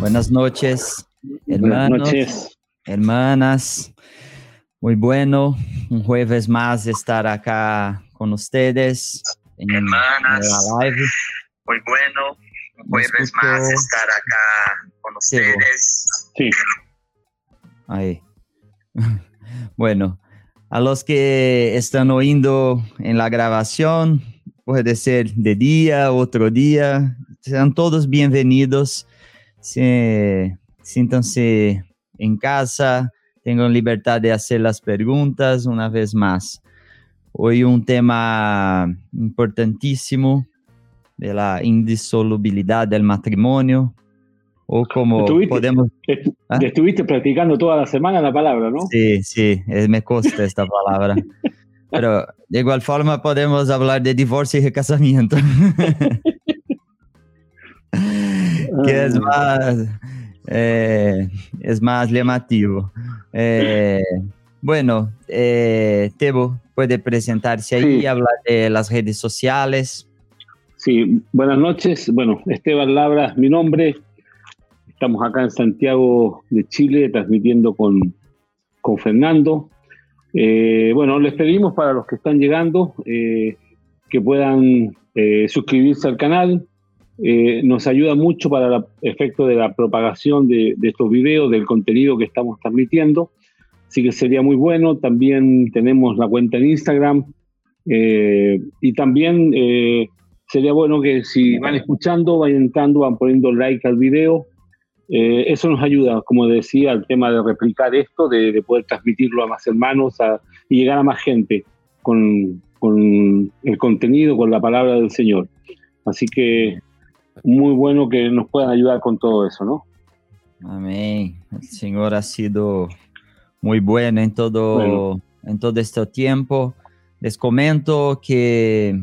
Buenas noches, hermanos, Buenas noches. hermanas. Muy bueno, un jueves más estar acá con ustedes en, Hermanas. la live. Muy bueno. Un jueves más estar acá con ustedes. Sí, Ahí. Bueno, a los que están oyendo en la grabación, puede ser de día, otro día, sean todos bienvenidos. Se, siéntanse en casa, tengan libertad de hacer las preguntas una vez más. Hoy un tema importantísimo de la indisolubilidad del matrimonio, o como Estuviste- podemos ¿Ah? Estuviste practicando toda la semana la palabra, ¿no? Sí, sí, me cuesta esta palabra. Pero de igual forma podemos hablar de divorcio y recasamiento. que es más, eh, es más llamativo. Eh, bueno, eh, Tebo puede presentarse ahí Sí. y hablar de las redes sociales. Sí, buenas noches. Bueno, Esteban Labra, mi nombre. Estamos acá en Santiago de Chile transmitiendo con, con Fernando. Eh, bueno, les pedimos para los que están llegando eh, que puedan eh, suscribirse al canal. Nos ayuda mucho para el efecto de la propagación de, de estos videos, del contenido que estamos transmitiendo. Así que sería muy bueno. También tenemos la cuenta en Instagram. y también sería bueno que si van escuchando, vayan entrando, van poniendo like al video. Eh, eso nos ayuda, como decía, al tema de replicar esto, de, de poder transmitirlo a más hermanos a- y llegar a más gente con, con el contenido, con la palabra del Señor. Así que muy bueno que nos puedan ayudar con todo eso, ¿no? Amén. El Señor ha sido muy bueno en todo, Bueno. en todo este tiempo. Les comento que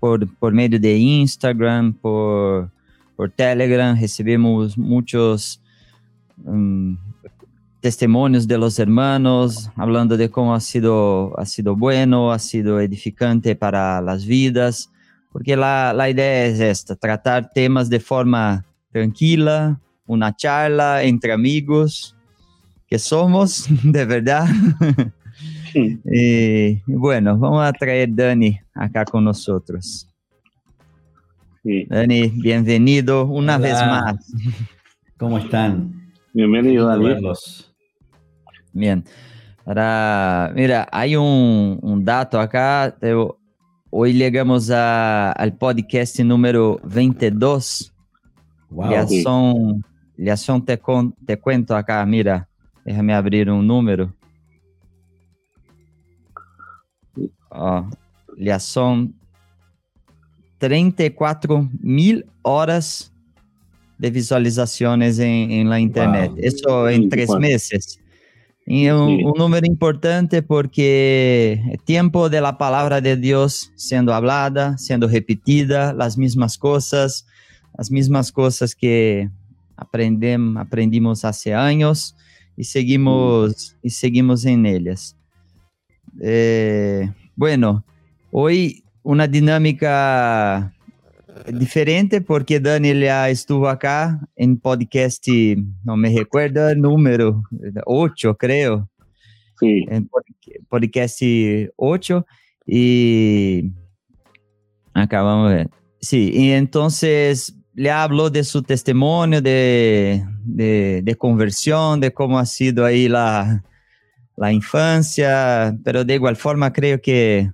por, por medio de Instagram, por, por Telegram, recibimos muchos mm, testimonios de los hermanos hablando de cómo ha sido, ha sido bueno, ha sido edificante para las vidas, porque la, la idea es esta, tratar temas de forma tranquila, una charla entre amigos que somos, de verdad. Sí. Y bueno, vamos a traer Dani acá con nosotros. Sí. Dani, bienvenido una Hola. vez más. ¿Cómo están? Bienvenido, verlos. Bien. Ahora, mira, hay un, un dato acá. Eu- hoy llegamos a- al podcast número 22. Wow. Ya sí. son, ya son te, con- te cuento acá, mira, déjame abrir un número. Ó, ya son 34 mil horas de visualizaciones en, en la internet. Wow. Eso en tres 24. meses. Y es un, Sí. un número importante porque es tiempo de la palabra de Dios siendo hablada, siendo repetida, las mismas cosas, las mismas cosas que aprendem, aprendimos hace años y seguimos, y seguimos en ellas. Eh, bueno, hoy una dinámica diferente porque Dani ya estuvo acá en podcast, no me recuerdo el número, 8 creo, Sí. en pod- podcast 8 y acá vamos a ver. Sí, y entonces le habló de su testimonio de, de, de conversión, de cómo ha sido ahí la, la infancia, pero de igual forma creo que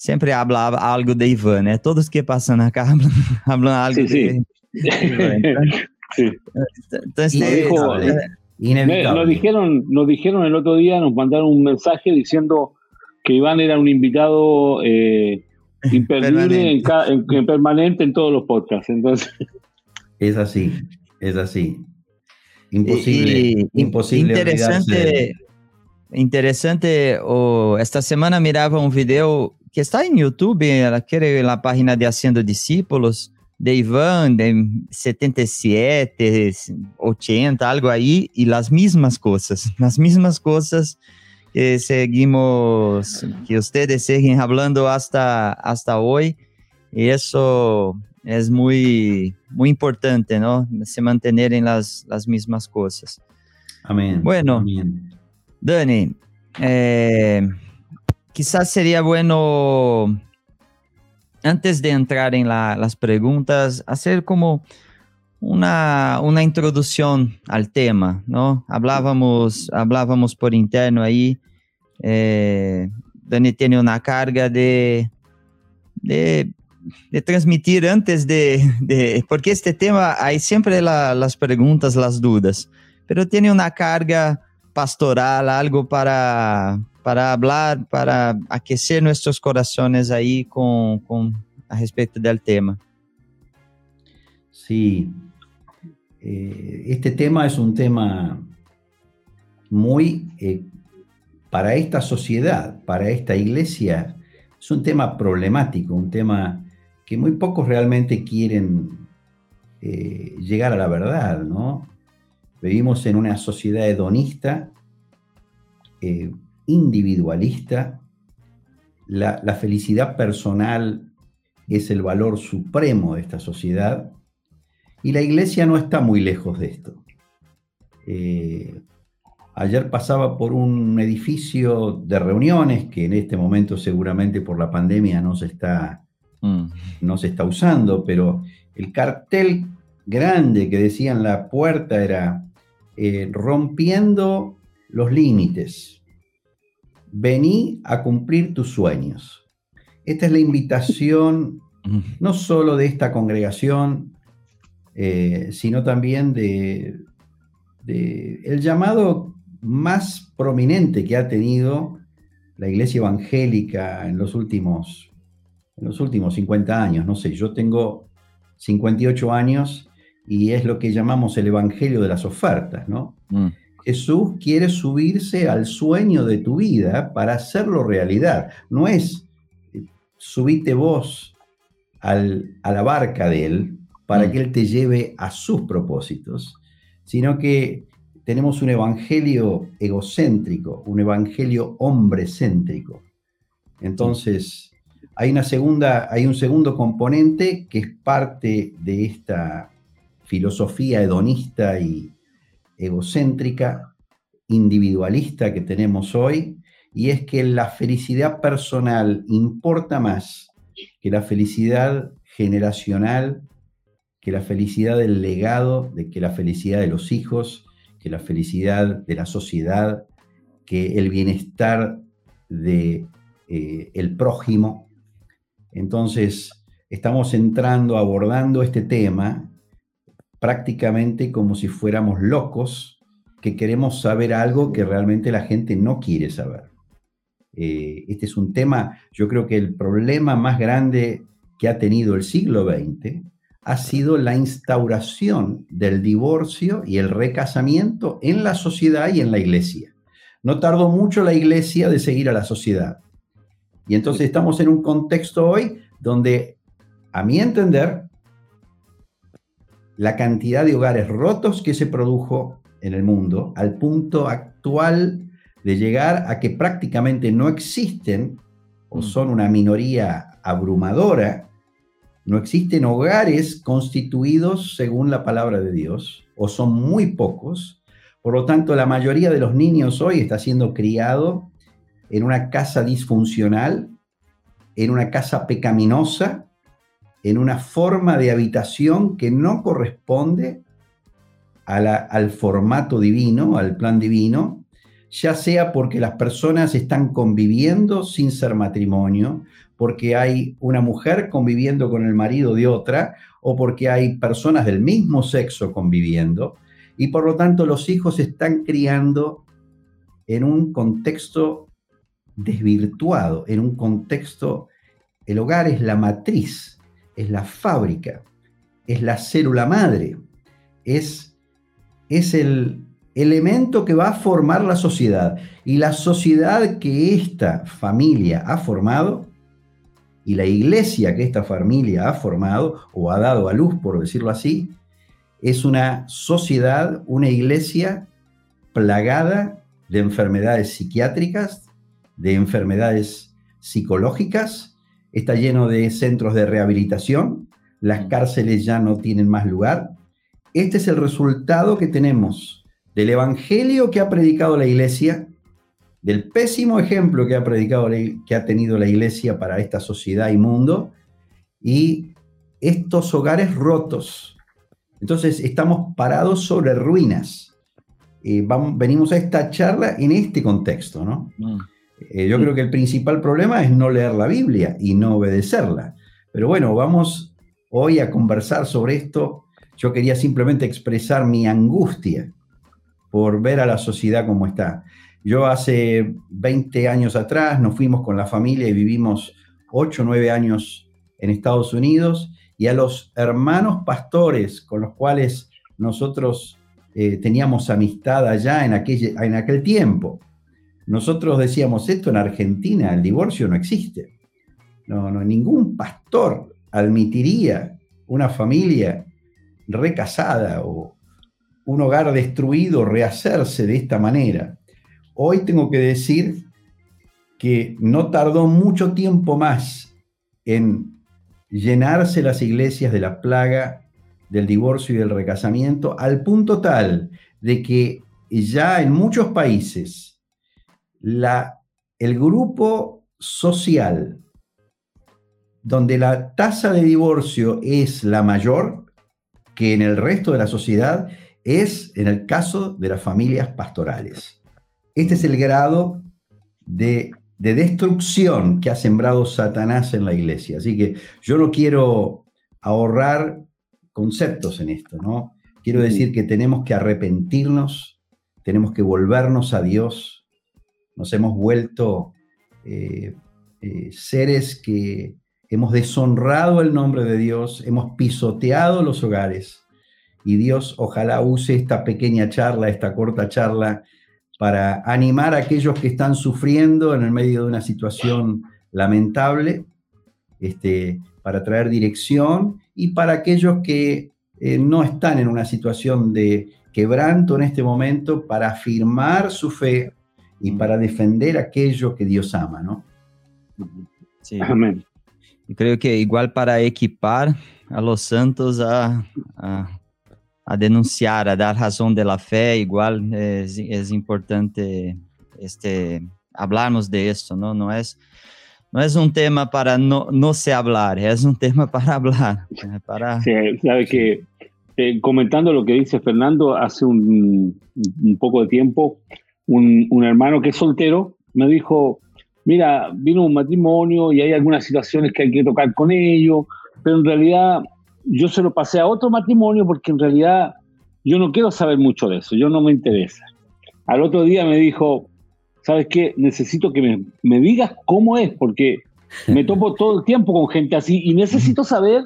siempre habla algo de Iván, ¿eh? Todos que pasan acá hablan, hablan algo Sí, sí. de Sí. Entonces, Nos dijo- eh, Me- Inevitable. nos dijeron, nos dijeron el otro día, nos mandaron un mensaje diciendo que Iván era un invitado eh, imperdible Permanente. en, en- en permanente en todos los podcasts. Entonces, Es así, es así. Imposible, Y- imposible olvidarse Interesante, de- interesante. oh, esta semana miraba un video que está en YouTube, eh, creo en la página de Haciendo Discípulos, de Iván, de 77, 80, algo ahí, y las mismas cosas, las mismas cosas que seguimos, que ustedes siguen hablando hasta, hasta hoy. Y eso es muy, muy importante, ¿no? Se mantener en las, las mismas cosas. Amén. Bueno, Amén. Dani, eh, quizás sería bueno, antes de entrar en la- las preguntas, hacer como una, una introducción al tema, ¿no? Hablábamos, hablábamos por interno ahí, eh, Dani tiene una carga de, de, de transmitir antes de, de- porque este tema hay siempre la- las preguntas, las dudas, pero tiene una carga pastoral, algo para, para hablar, para aquecer nuestros corazones ahí con, con a respecto del tema. Sí, Eh, este tema es un tema muy, eh, para esta sociedad, para esta iglesia, es un tema problemático, un tema que muy pocos realmente quieren eh, llegar a la verdad, ¿no? Vivimos en una sociedad hedonista, eh, individualista, la, la felicidad personal es el valor supremo de esta sociedad y la iglesia no está muy lejos de esto. Eh, ayer pasaba por un edificio de reuniones que en este momento seguramente por la pandemia no se está, Mm. no se está usando, pero el cartel grande que decía en la puerta era eh, rompiendo los límites. Vení a cumplir tus sueños. Esta es la invitación no solo de esta congregación, eh, sino también de, de el llamado más prominente que ha tenido la iglesia evangélica en los últimos, en los últimos 50 años. No sé, yo tengo 58 años y es lo que llamamos el evangelio de las ofertas, ¿no? Mm. Jesús quiere subirse al sueño de tu vida para hacerlo realidad. No es eh, subite vos al- a la barca de Él para Mm. que Él te lleve a sus propósitos, sino que tenemos un evangelio egocéntrico, un evangelio hombrecéntrico. Entonces, hay, una segunda, hay un segundo componente que es parte de esta filosofía hedonista y egocéntrica, individualista que tenemos hoy, y es que la felicidad personal importa más que la felicidad generacional, que la felicidad del legado, de que la felicidad de los hijos, que la felicidad de la sociedad, que el bienestar de eh, el prójimo. Entonces, estamos entrando, abordando este tema prácticamente como si fuéramos locos que queremos saber algo que realmente la gente no quiere saber. Eh, este es un tema, yo creo que el problema más grande que ha tenido el siglo XX ha sido la instauración del divorcio y el recasamiento en la sociedad y en la iglesia. No tardó mucho la iglesia de seguir a la sociedad. Y entonces estamos en un contexto hoy donde, a mi entender, la cantidad de hogares rotos que se produjo en el mundo al punto actual de llegar a que prácticamente no existen o son una minoría abrumadora, no existen hogares constituidos según la palabra de Dios o son muy pocos. Por lo tanto, la mayoría de los niños hoy está siendo criado en una casa disfuncional, en una casa pecaminosa, en una forma de habitación que no corresponde al formato divino, al plan divino, ya sea porque las personas están conviviendo sin ser matrimonio, porque hay una mujer conviviendo con el marido de otra, o porque hay personas del mismo sexo conviviendo, y por lo tanto los hijos se están criando en un contexto desvirtuado, en un contexto, el hogar es la matriz, es la fábrica, es la célula madre, es, es el elemento que va a formar la sociedad. Y la sociedad que esta familia ha formado y la iglesia que esta familia ha formado o ha dado a luz, por decirlo así, es una sociedad, una iglesia plagada de enfermedades psiquiátricas, de enfermedades psicológicas, está lleno de centros de rehabilitación, las cárceles ya no tienen más lugar. Este es el resultado que tenemos del evangelio que ha predicado la iglesia, del pésimo ejemplo que ha predicado que ha tenido la iglesia para esta sociedad y mundo y estos hogares rotos. Entonces estamos parados sobre ruinas. Eh, vamos, venimos a esta charla en este contexto, ¿no? Mm. Eh, yo creo que el principal problema es no leer la Biblia y no obedecerla. Pero bueno, vamos hoy a conversar sobre esto. Yo quería simplemente expresar mi angustia por ver a la sociedad como está. Yo hace 20 años atrás nos fuimos con la familia y vivimos 8 o 9 años en Estados Unidos y a los hermanos pastores con los cuales nosotros eh, teníamos amistad allá en aquel, en aquel tiempo. Nosotros decíamos esto en Argentina, el divorcio no existe. No, no, ningún pastor admitiría una familia recasada o un hogar destruido rehacerse de esta manera. Hoy tengo que decir que no tardó mucho tiempo más en llenarse las iglesias de la plaga del divorcio y del recasamiento, al punto tal de que ya en muchos países la, el grupo social donde la tasa de divorcio es la mayor que en el resto de la sociedad es en el caso de las familias pastorales. Este es el grado de de destrucción que ha sembrado Satanás en la iglesia. Así que yo no quiero ahorrar conceptos en esto, ¿no? Quiero decir que tenemos que arrepentirnos, tenemos que volvernos a Dios. Nos hemos vuelto eh, eh, seres que hemos deshonrado el nombre de Dios, hemos pisoteado los hogares. Y Dios ojalá use esta pequeña charla, esta corta charla, para animar a aquellos que están sufriendo en el medio de una situación lamentable, este, para traer dirección y para aquellos que eh, no están en una situación de quebranto en este momento, para afirmar su fe y para defender aquello que Dios ama, ¿no? Sí. Amén. Y creo que igual para equipar a los santos a, a a denunciar, a dar razão de la fe, igual é, é importante este, hablarmos de esto, ¿no? No es, no es un tema para no, no se hablar, es un tema para hablar. Para... Sí, sabe que eh, comentando lo que dice Fernando, hace un, un poco de tiempo, un, hermano que es soltero me dijo, mira, vino un matrimonio y hay algunas situaciones que hay que tocar con ellos, pero en realidad yo se lo pasé a otro matrimonio porque en realidad yo no quiero saber mucho de eso, yo no me interesa. Al otro día me dijo, ¿sabes qué? Necesito que me, me digas cómo es, porque me topo todo el tiempo con gente así y necesito saber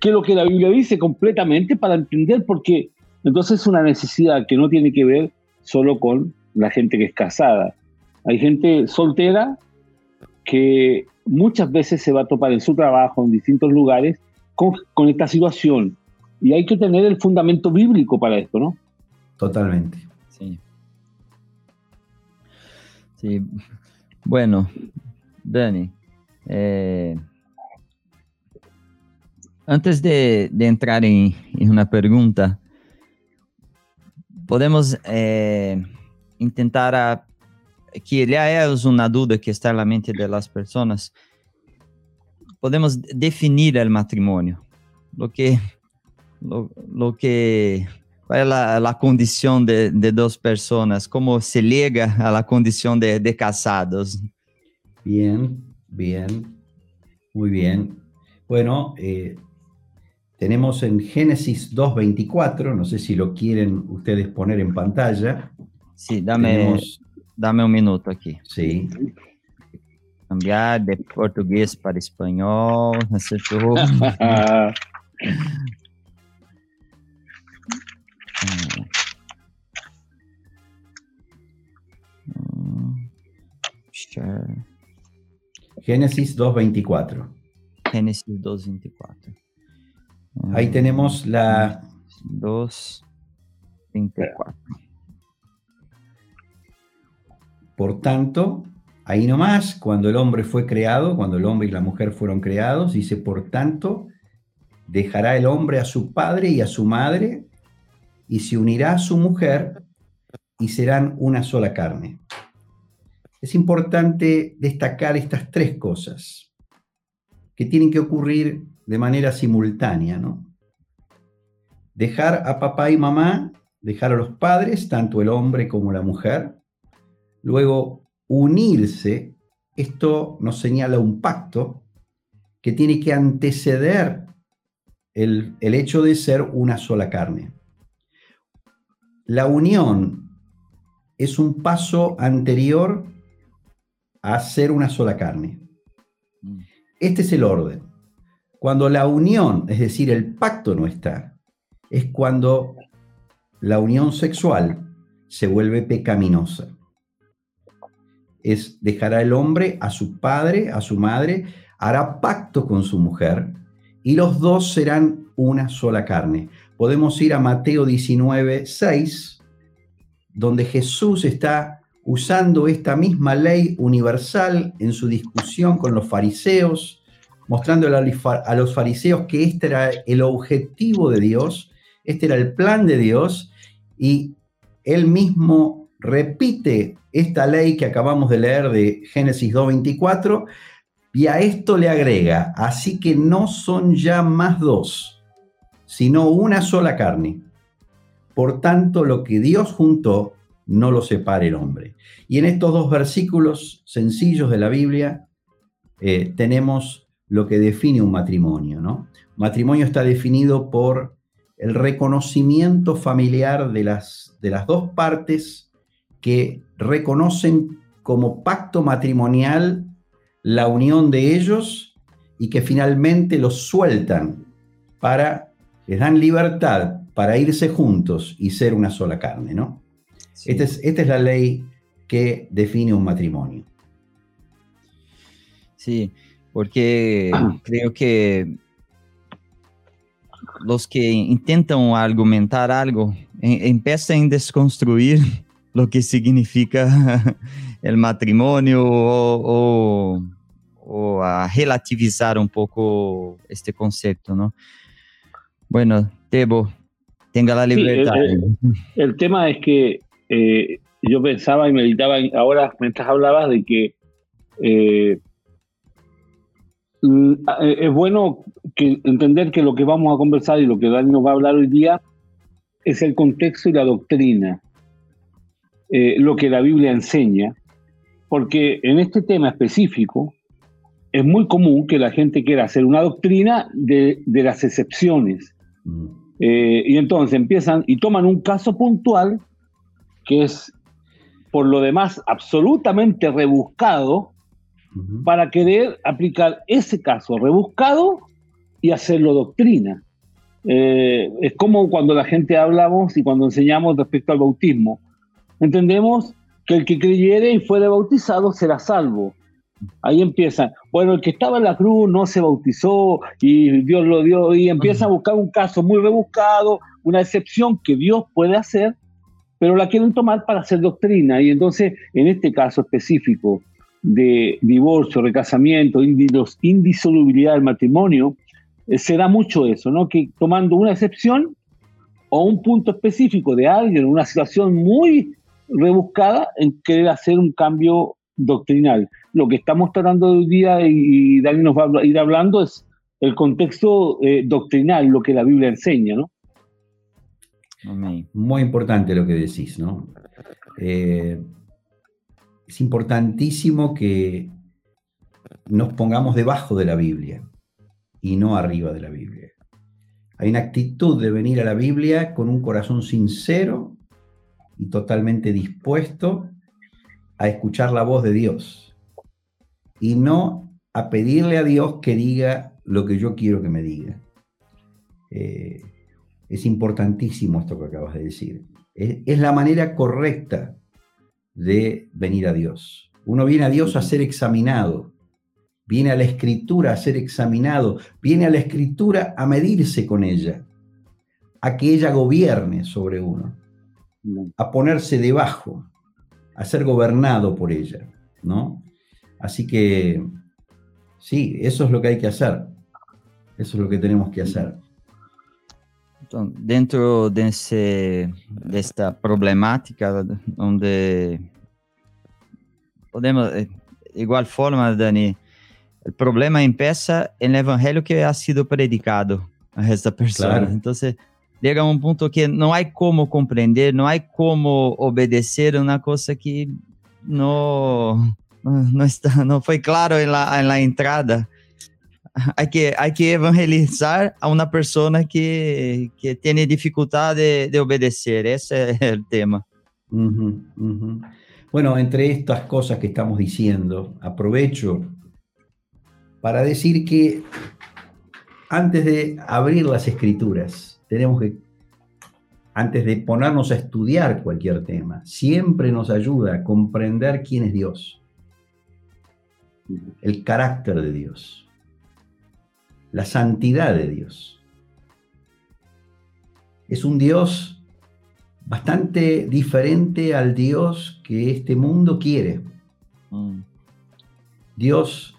qué es lo que la Biblia dice completamente para entender, porque entonces es una necesidad que no tiene que ver solo con la gente que es casada. Hay gente soltera que muchas veces se va a topar en su trabajo, en distintos lugares, con, esta situación. Y hay que tener el fundamento bíblico para esto, ¿no? Totalmente. Sí. Sí. Bueno, Dani, eh, antes de, entrar en, una pregunta, podemos eh, intentar a, que es una duda que está en la mente de las personas podemos definir el matrimonio, lo que, lo, que, es la, la condición de, de, dos personas, cómo se llega a la condición de, de casados. Bien, bien, muy bien. Bueno, eh, tenemos en Génesis 2.24, no sé si lo quieren ustedes poner en pantalla. Sí, dame, dame un minuto aquí. Sí. Cambiar de português para espanhol, acertou. Génesis 2.24. Génesis 2.24. Ahí tenemos la... 2.24. Por tanto, ahí nomás, cuando el hombre fue creado, cuando el hombre y la mujer fueron creados, dice, por tanto, dejará el hombre a su padre y a su madre y se unirá a su mujer y serán una sola carne. Es importante destacar estas tres cosas que tienen que ocurrir de manera simultánea, ¿no? Dejar a papá y mamá, dejar a los padres, tanto el hombre como la mujer, luego unirse, esto nos señala un pacto que tiene que anteceder el, el hecho de ser una sola carne. La unión es un paso anterior a ser una sola carne. Mm. Este es el orden. Cuando la unión, es decir, el pacto no está, es cuando la unión sexual se vuelve pecaminosa. Es dejará el hombre a su padre, a su madre, hará pacto con su mujer y los dos serán una sola carne. Podemos ir a Mateo 19, 6, donde Jesús está usando esta misma ley universal en su discusión con los fariseos, mostrándole a los fariseos que este era el objetivo de Dios, este era el plan de Dios, y él mismo repite esta ley que acabamos de leer de Génesis 2.24, y a esto le agrega, así que no son ya más dos, sino una sola carne. Por tanto, lo que Dios juntó, no lo separe el hombre. Y en estos dos versículos sencillos de la Biblia eh, tenemos lo que define un matrimonio. ¿no? Matrimonio está definido por el reconocimiento familiar de las, de las dos partes que reconocen como pacto matrimonial la unión de ellos y que finalmente los sueltan para, les dan libertad para irse juntos y ser una sola carne, ¿no? Esta, es, la ley que define un matrimonio. Sí, porque creo que los que intentan argumentar algo empiezan a desconstruir lo que significa el matrimonio o, a relativizar un poco este concepto, ¿no? Bueno, Tebo, tenga la libertad. el, tema es que eh, yo pensaba y meditaba ahora mientras hablabas de que eh, eh, es bueno que entender que lo que vamos a conversar y lo que Dani nos va a hablar hoy día es el contexto y la doctrina, lo que la Biblia enseña, porque en este tema específico es muy común que la gente quiera hacer una doctrina de, de las excepciones. Mm. y entonces empiezan y toman un caso puntual que es por lo demás absolutamente rebuscado para querer aplicar ese caso rebuscado y hacerlo doctrina. Eh, es como cuando la gente hablamos y cuando enseñamos respecto al bautismo. Entendemos que el que creyere y fuere bautizado será salvo. Ahí empiezan, bueno, el que estaba en la cruz no se bautizó y Dios lo dio y empieza a buscar un caso muy rebuscado, una excepción que Dios puede hacer pero la quieren tomar para hacer doctrina. Y entonces, en este caso específico de divorcio, recasamiento, indisolubilidad del matrimonio, eh, se da mucho eso, ¿no? Que tomando una excepción o un punto específico de alguien, una situación muy rebuscada, en querer hacer un cambio doctrinal. Lo que estamos tratando hoy día, y Dani nos va a ir hablando, es el contexto eh, doctrinal, lo que la Biblia enseña, ¿no? Muy importante lo que decís, ¿no? Eh, es importantísimo que nos pongamos debajo de la Biblia y no arriba de la Biblia. Hay una actitud de venir a la Biblia con un corazón sincero y totalmente dispuesto a escuchar la voz de Dios y no a pedirle a Dios que diga lo que yo quiero que me diga. Eh, es importantísimo esto que acabas de decir. Es, la manera correcta de venir a Dios. Uno viene a Dios a ser examinado, viene a la escritura a ser examinado, viene a la escritura a medirse con ella, a que ella gobierne sobre uno, a ponerse debajo. a ser gobernado por ella, ¿no? Así que sí, eso es lo que hay que hacer. Eso es lo que tenemos que hacer. dentro de, esta problemática donde podemos, de igual forma, Dani, el problema empieza en el evangelio que ha sido predicado a esta persona. Entonces, llega a un punto que no hay cómo comprender, no hay cómo obedecer una cosa que no, no, está, no fue claro en la, en la entrada. Hay que, hay que evangelizar a una persona que, que tiene dificultad de, de, obedecer. Ese es el tema. Bueno, entre estas cosas que estamos diciendo, aprovecho para decir que antes de abrir las escrituras, tenemos que, antes de ponernos a estudiar cualquier tema, siempre nos ayuda a comprender quién es Dios, el carácter de Dios, la santidad de Dios. Es un Dios bastante diferente al Dios que este mundo quiere. Mm. Dios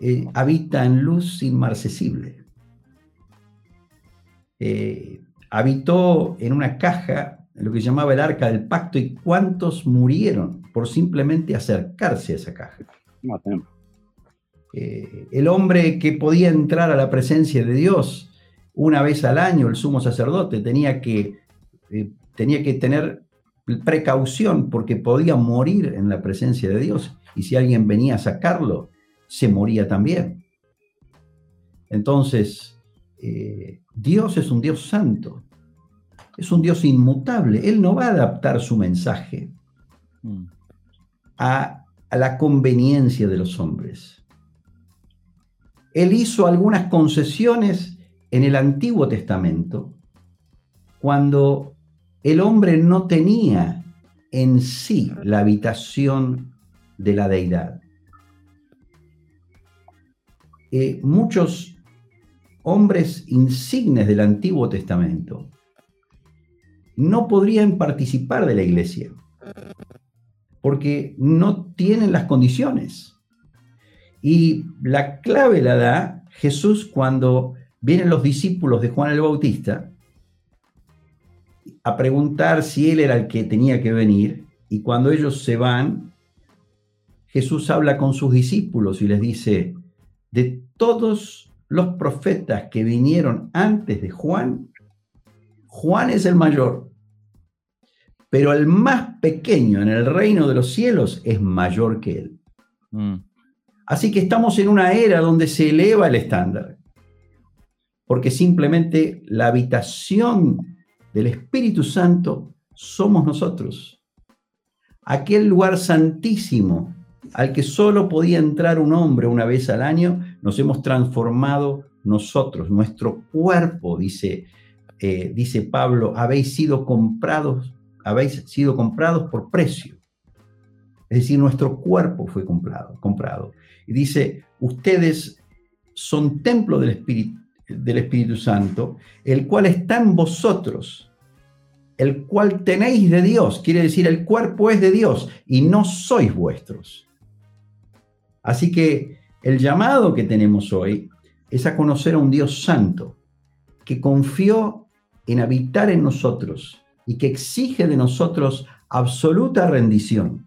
eh, habita en luz inmarcesible. Eh, habitó en una caja, lo que llamaba el arca del pacto, y cuántos murieron por simplemente acercarse a esa caja. Eh, el hombre que podía entrar a la presencia de Dios una vez al año, el sumo sacerdote, tenía que, tenía que tener precaución porque podía morir en la presencia de Dios. Y si alguien venía a sacarlo, se moría también. Entonces, eh, Dios es un Dios santo, es un Dios inmutable. Él no va a adaptar su mensaje mm. a, a la conveniencia de los hombres. Él hizo algunas concesiones en el Antiguo Testamento cuando el hombre no tenía en sí la habitación de la deidad. Eh, muchos hombres insignes del Antiguo Testamento no podrían participar de la iglesia porque no tienen las condiciones. Y la clave la da Jesús cuando vienen los discípulos de Juan el Bautista a preguntar si él era el que tenía que venir. Y cuando ellos se van, Jesús habla con sus discípulos y les dice, de todos los profetas que vinieron antes de Juan, Juan es el mayor, pero el más pequeño en el reino de los cielos es mayor que él. Mm. Así que estamos en una era donde se eleva el estándar, porque simplemente la habitación del Espíritu Santo somos nosotros. Aquel lugar santísimo al que solo podía entrar un hombre una vez al año, nos hemos transformado nosotros, nuestro cuerpo, dice, eh, dice Pablo, habéis sido comprados, habéis sido comprados por precio. Es decir, nuestro cuerpo fue comprado, comprado. Y dice, ustedes son templo del Espíritu, del Espíritu Santo, el cual está en vosotros, el cual tenéis de Dios. Quiere decir, el cuerpo es de Dios y no sois vuestros. Así que el llamado que tenemos hoy es a conocer a un Dios santo que confió en habitar en nosotros y que exige de nosotros absoluta rendición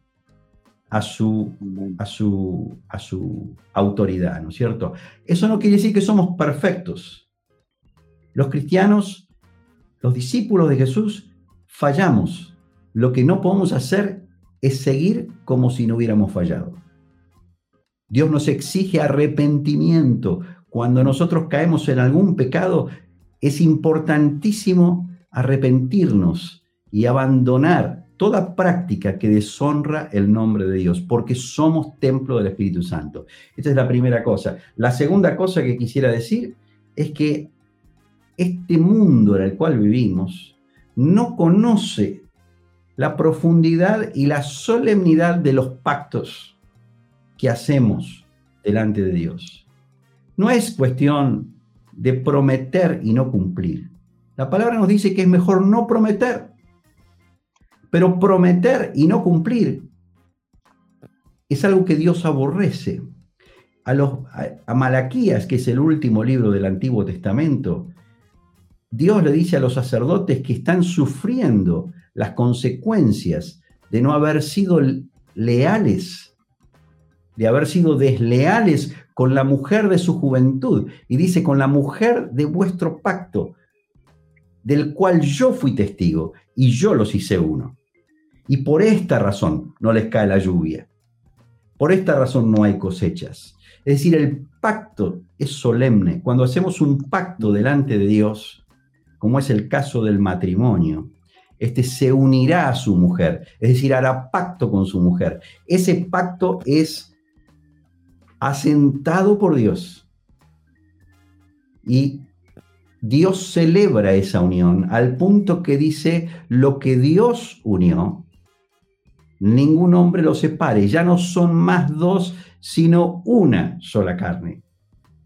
a su, a su, a su autoridad, ¿no es cierto? Eso no quiere decir que somos perfectos. Los cristianos, los discípulos de Jesús, fallamos. Lo que no podemos hacer es seguir como si no hubiéramos fallado. Dios nos exige arrepentimiento. Cuando nosotros caemos en algún pecado, es importantísimo arrepentirnos y abandonar toda práctica que deshonra el nombre de Dios, porque somos templo del Espíritu Santo. Esta es la primera cosa. La segunda cosa que quisiera decir es que este mundo en el cual vivimos no conoce la profundidad y la solemnidad de los pactos que hacemos delante de Dios. No es cuestión de prometer y no cumplir. La palabra nos dice que es mejor no prometer, Pero prometer y no cumplir es algo que Dios aborrece. A, los, a, Malaquías, que es el último libro del Antiguo Testamento, Dios le dice a los sacerdotes que están sufriendo las consecuencias de no haber sido leales, de haber sido desleales con la mujer de su juventud. Y dice, con la mujer de vuestro pacto, del cual yo fui testigo y yo los hice uno. Y por esta razón no les cae la lluvia. Por esta razón no hay cosechas. Es decir, el pacto es solemne. Cuando hacemos un pacto delante de Dios, como es el caso del matrimonio, este se unirá a su mujer, es decir, hará pacto con su mujer. Ese pacto es asentado por Dios. Y Dios celebra esa unión al punto que dice, lo que Dios unió, ningún hombre lo separe. Ya no son más dos, sino una sola carne.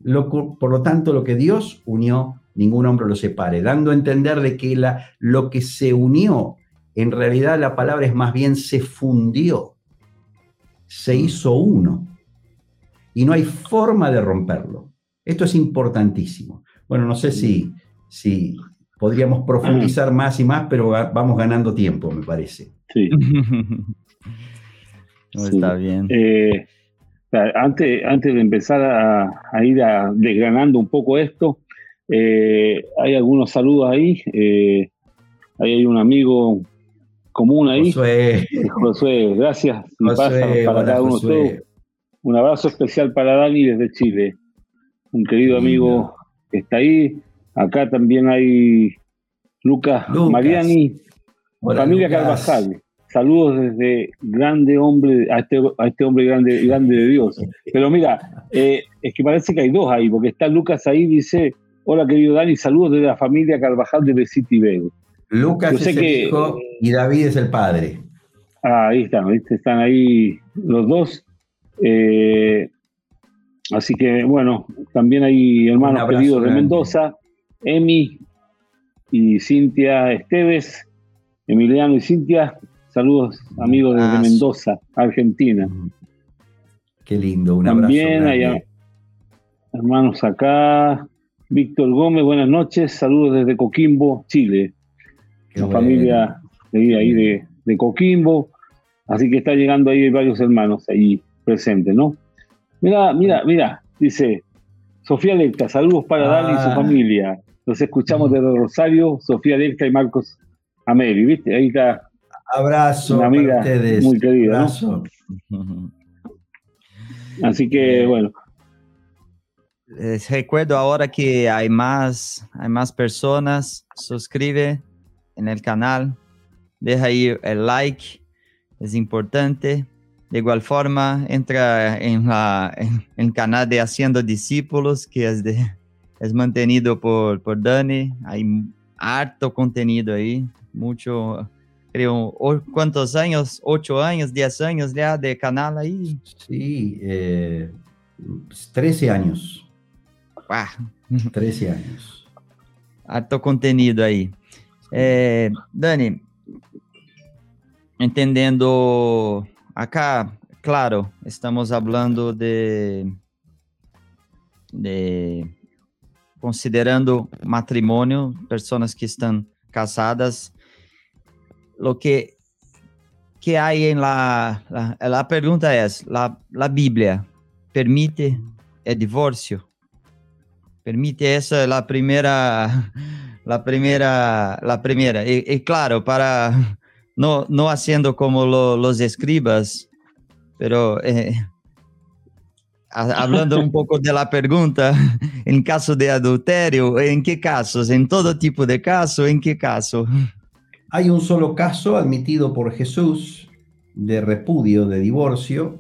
por lo tanto, lo que Dios unió, ningún hombre lo separe, dando a entender de que la, lo que se unió, en realidad la palabra es más bien se fundió, se hizo uno. Y no hay forma de romperlo. Esto es importantísimo. Bueno, no sé si, si podríamos profundizar más y más, pero vamos ganando tiempo, me parece. Sí. está bien. Eh, antes, antes de empezar a, ir desgranando un poco esto, eh, hay algunos saludos ahí. Eh, ahí hay un amigo común ahí. Josué. Josué, gracias. para cada uno Un abrazo especial para Dani desde Chile. Un querido amigo que está ahí. Acá también hay Lucas, Mariani, familia Carvajal. Saludos desde grande hombre, a este, a este hombre grande, grande de Dios. Pero mira, eh, es que parece que hay dos ahí, porque está Lucas ahí, dice, hola querido Dani, saludos desde la familia Carvajal de Besiti Vega. Lucas es el hijo y David es el padre. Ah, ahí están, están ahí los dos. Eh, así que bueno, también hay hermanos queridos de Mendoza, Emi y Cintia Esteves, Emiliano y Cintia, Saludos, amigos desde Mendoza, Argentina. Qué lindo, un También hay hermanos acá. Víctor Gómez, buenas noches. Saludos desde Coquimbo, Chile. La familia de ahí de, Coquimbo. Así que está llegando ahí varios hermanos ahí presentes, ¿no? Mira, mira, mira, dice Sofía Lecta, saludos para Dani y su ah. familia. Los escuchamos desde Rosario, Sofía Lecta y Marcos Ameri, ¿viste? Ahí está Abrazo Una amiga ustedes. Muy querida. Así que bueno. Les recuerdo ahora que hay más, hay más personas. Suscribe en el canal. Deja ahí el like. Es importante. De igual forma, entra en, la, en el canal de Haciendo Discípulos, que es, de, es mantenido por, por Dani. Hay harto contenido ahí. Mucho creo, ¿cuántos años? ¿Ocho años, diez años ya de canal ahí? Sí, eh, 13 años. Ah. 13 años. Harto contenido ahí. Eh, Dani, entendendo acá, claro, estamos hablando de, de considerando matrimônio, pessoas que estão casadas lo que, que hay en la, la, la pregunta es, la, la, Biblia permite el divorcio? Permite esa la primera, la primera, la primera. Y, y claro, para no, no haciendo como lo, los escribas, pero eh, hablando un poco de la pregunta, en caso de adulterio, ¿en qué casos? ¿En todo tipo de casos? ¿En qué caso? Hay un solo caso admitido por Jesús de repudio, de divorcio,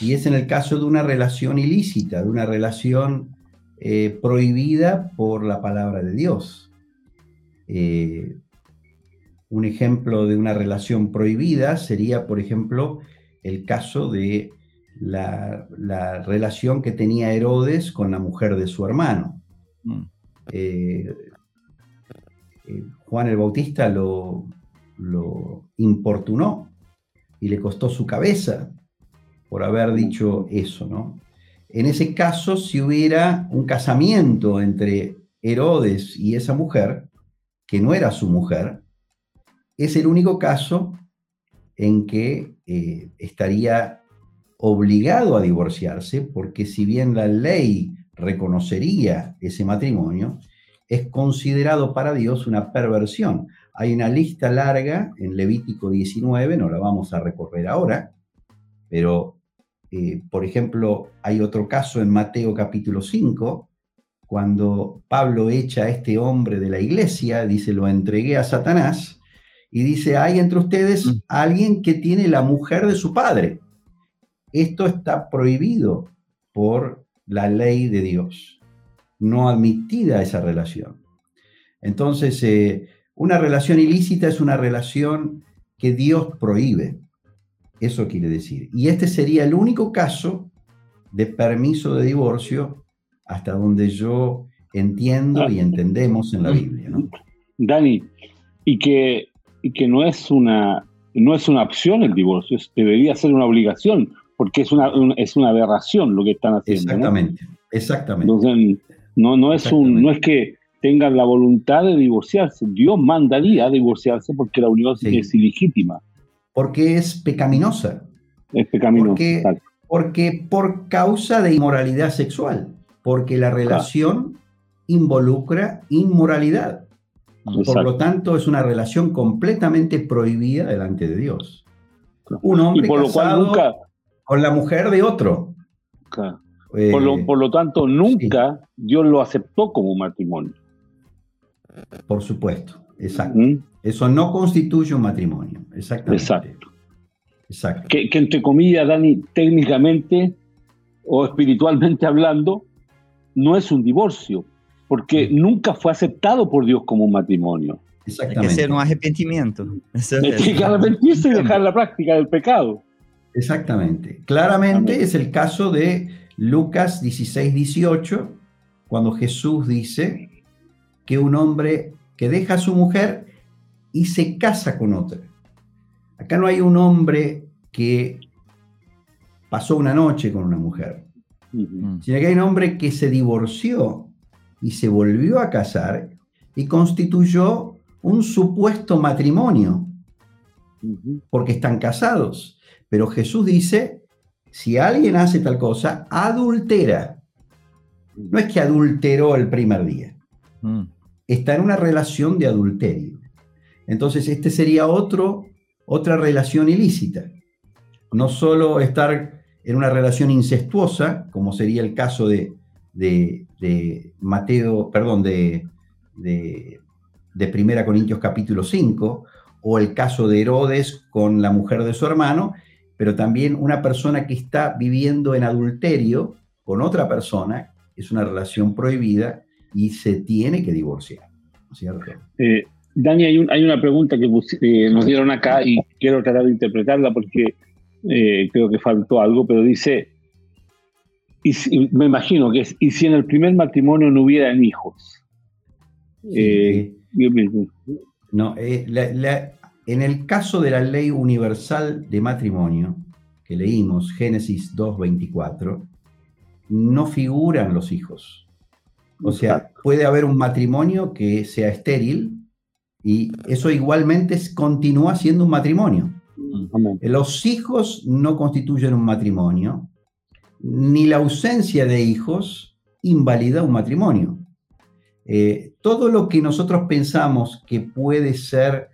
y es en el caso de una relación ilícita, de una relación eh, prohibida por la palabra de Dios. Eh, un ejemplo de una relación prohibida sería, por ejemplo, el caso de la, relación que tenía Herodes con la mujer de su hermano. Mm. Eh, Juan el Bautista lo, lo importunó y le costó su cabeza por haber dicho eso, ¿no? En ese caso, si hubiera un casamiento entre Herodes y esa mujer, que no era su mujer, es el único caso en que eh, estaría obligado a divorciarse, porque si bien la ley reconocería ese matrimonio, es considerado para Dios una perversión. Hay una lista larga en Levítico 19, no la vamos a recorrer ahora, pero, eh, por ejemplo, hay otro caso en Mateo capítulo 5, cuando Pablo echa a este hombre de la iglesia, dice, lo entregué a Satanás, y dice, hay entre ustedes mm. alguien que tiene la mujer de su padre. Esto está prohibido por la ley de Dios, no admitida esa relación. Entonces, eh, una relación ilícita es una relación que Dios prohíbe. Eso quiere decir. Y este sería el único caso de permiso de divorcio hasta donde yo entiendo y entendemos en la Biblia. Dani, y que y que no es una, no es una opción el divorcio, debería ser una obligación, porque es una, es una aberración lo que están haciendo. Exactamente, exactamente. Entonces, no, no, es un, no es que tengan la voluntad de divorciarse, Dios mandaría a divorciarse porque la unión es ilegítima. Porque es pecaminosa. Es pecaminosa. Porque, porque por causa de inmoralidad sexual, porque la relación involucra inmoralidad. Por lo tanto, es una relación completamente prohibida delante de Dios. Un hombre por casado nunca, con la mujer de otro. Eh, por, lo, tanto, nunca Dios lo aceptó como matrimonio. Por supuesto, exacto. Eso no constituye un matrimonio, exactamente. Exacto. exacto. Que, que entre comillas, Dani, técnicamente o espiritualmente hablando, no es un divorcio, porque nunca fue aceptado por Dios como un matrimonio. Exactamente. Hay que ser un arrepentimiento. Hay que arrepentirse y dejar la práctica del pecado. Exactamente. Claramente es el caso de Lucas 16, 18, cuando Jesús dice que un hombre que deja a su mujer y se casa con otra. Acá no hay un hombre que pasó una noche con una mujer, sino que hay un hombre que se divorció y se volvió a casar y constituyó un supuesto matrimonio, porque están casados. Pero Jesús dice, si alguien hace tal cosa, adultera. No es que adulteró el primer día. Mm. Está en una relación de adulterio. Entonces, este sería otro, otra relación ilícita. No solo estar en una relación incestuosa, como sería el caso de, de, de Mateo, perdón, de, de, de Primera Corintios capítulo 5, o el caso de Herodes con la mujer de su hermano, pero también una persona que está viviendo en adulterio con otra persona, es una relación prohibida y se tiene que divorciar. Eh, Dani, hay, hay, una pregunta que eh, nos dieron acá y quiero tratar de interpretarla porque eh, creo que faltó algo, pero dice, y, me imagino que es, y si en el primer matrimonio no hubieran hijos. Eh, no, eh, en el caso de la ley universal de matrimonio, que leímos, Génesis 2.24, no figuran los hijos. O sea, puede haber un matrimonio que sea estéril y eso igualmente continúa siendo un matrimonio. Los hijos no constituyen un matrimonio, ni la ausencia de hijos invalida un matrimonio. Eh, todo lo que nosotros pensamos que puede ser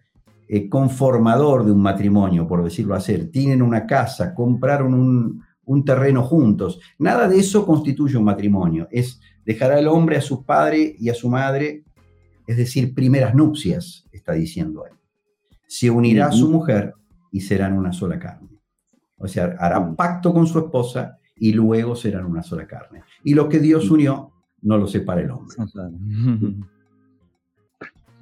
eh, conformador de un matrimonio, por decirlo así, tienen una casa, compraron un, un, terreno juntos, nada de eso constituye un matrimonio. Es dejar al hombre a su padre y a su madre, es decir, primeras nupcias, está diciendo él. Se unirá a su mujer y serán una sola carne. O sea, hará pacto con su esposa y luego serán una sola carne. Y lo que Dios unió, no lo separa el hombre.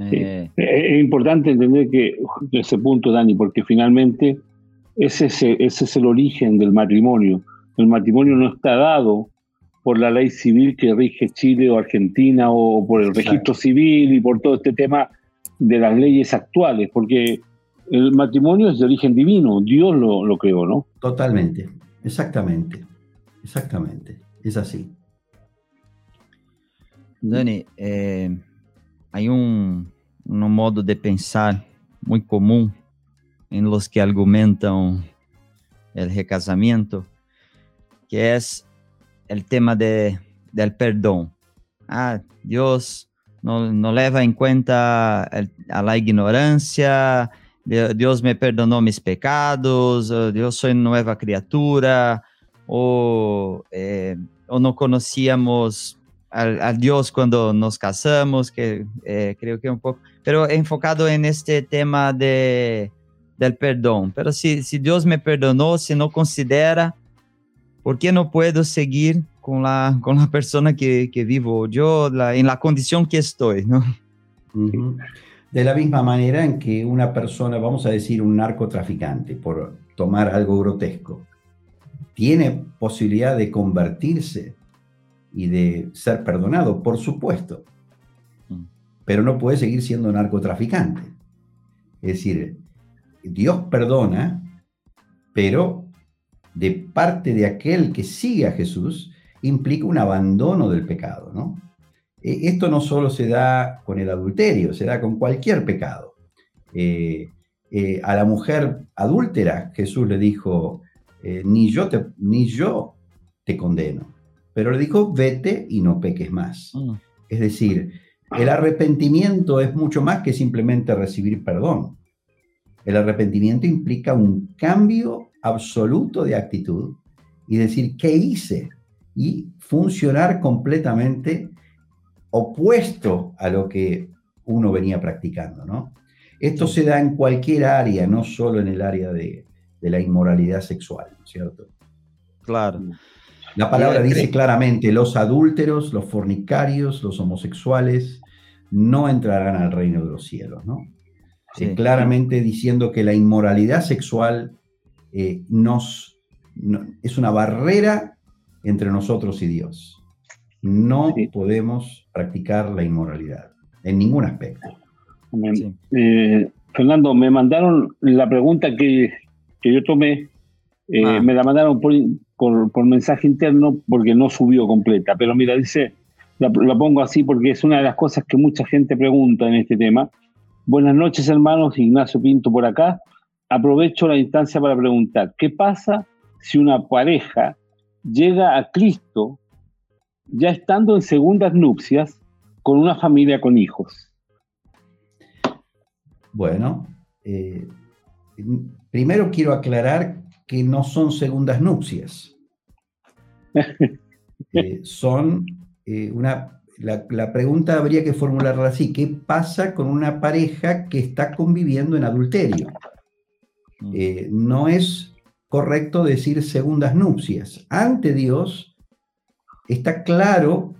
Eh. Es importante entender que ese punto, Dani, porque finalmente ese, ese es el origen del matrimonio. El matrimonio no está dado por la ley civil que rige Chile o Argentina o por el registro civil y por todo este tema de las leyes actuales, porque el matrimonio es de origen divino, Dios lo, lo creó, ¿no? Totalmente, exactamente, exactamente, es así. Dani, é, hay un, un, modo de pensar muy común en los que argumentan el recasamiento, que es el tema de, del perdón. Ah, Dios no, no leva en cuenta el, a la ignorancia, Dios me perdonó mis pecados, yo soy nueva criatura, o, eh, o no conocíamos a, Dios cuando nos casamos, que eh, creo que un poco, pero enfocado en este tema de, del perdón. Pero si, si Dios me perdonó, si no considera, ¿por qué no puedo seguir con la, con la persona que, que vivo yo, en la condición que estoy? ¿no? De la misma manera en que una persona, vamos a decir un narcotraficante, por tomar algo grotesco, tiene posibilidad de convertirse y de ser perdonado, por supuesto, mm. pero no puede seguir siendo narcotraficante. Es decir, Dios perdona, pero de parte de aquel que sigue a Jesús implica un abandono del pecado, ¿no? E, esto no solo se da con el adulterio, se da con cualquier pecado. Eh, eh, a la mujer adúltera Jesús le dijo, eh, ni, yo te, ni yo te condeno pero le dijo, vete y no peques más. Mm. Es decir, el arrepentimiento es mucho más que simplemente recibir perdón. El arrepentimiento implica un cambio absoluto de actitud y decir, ¿qué hice? Y funcionar completamente opuesto a lo que uno venía practicando, ¿no? Esto se da en cualquier área, no solo en el área de, de la inmoralidad sexual, ¿cierto? Claro. La palabra dice claramente, los adúlteros, los fornicarios, los homosexuales no entrarán al reino de los cielos, ¿no? claramente diciendo que la inmoralidad sexual eh, nos, es una barrera entre nosotros y Dios. No podemos practicar la inmoralidad en ningún aspecto. Eh, Fernando, me mandaron la pregunta que, yo tomé, eh, ah. me la mandaron por, por, mensaje interno porque no subió completa. Pero mira, dice, la, pongo así porque es una de las cosas que mucha gente pregunta en este tema. Buenas noches, hermanos. Ignacio Pinto por acá. Aprovecho la instancia para preguntar, ¿qué pasa si una pareja llega a Cristo ya estando en segundas nupcias con una familia con hijos? Bueno, eh, primero quiero aclarar que no son segundas nupcias. Eh, son eh, una... La, pregunta habría que formularla así, ¿qué pasa con una pareja que está conviviendo en adulterio? Mm. Eh, no es correcto decir segundas nupcias. Ante Dios está claro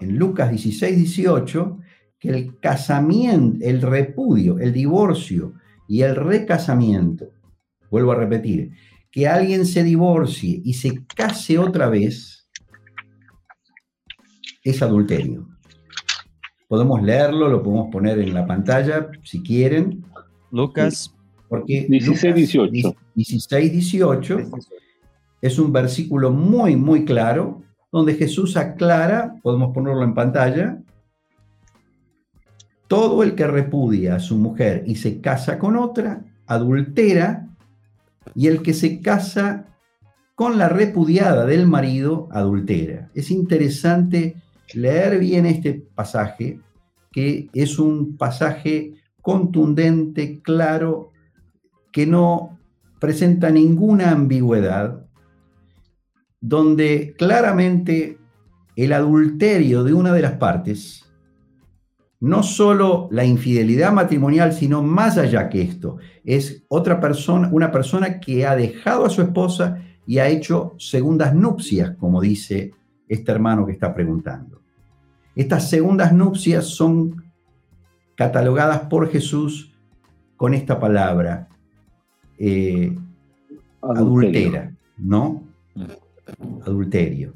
en Lucas 16, 18 que el casamiento, el repudio, el divorcio y el recasamiento vuelvo a repetir, que alguien se divorcie y se case otra vez es adulterio. Podemos leerlo, lo podemos poner en la pantalla si quieren. Lucas. Porque 16, 18. 16, 18 es un versículo muy, muy claro donde Jesús aclara, podemos ponerlo en pantalla, todo el que repudia a su mujer y se casa con otra, adultera y el que se casa con la repudiada del marido adultera. Es interesante leer bien este pasaje, que es un pasaje contundente, claro, que no presenta ninguna ambigüedad, donde claramente el adulterio de una de las partes no solo la infidelidad matrimonial, sino más allá que esto. Es otra persona, una persona que ha dejado a su esposa y ha hecho segundas nupcias, como dice este hermano que está preguntando. Estas segundas nupcias son catalogadas por Jesús con esta palabra, eh, adultera, ¿no? Adulterio.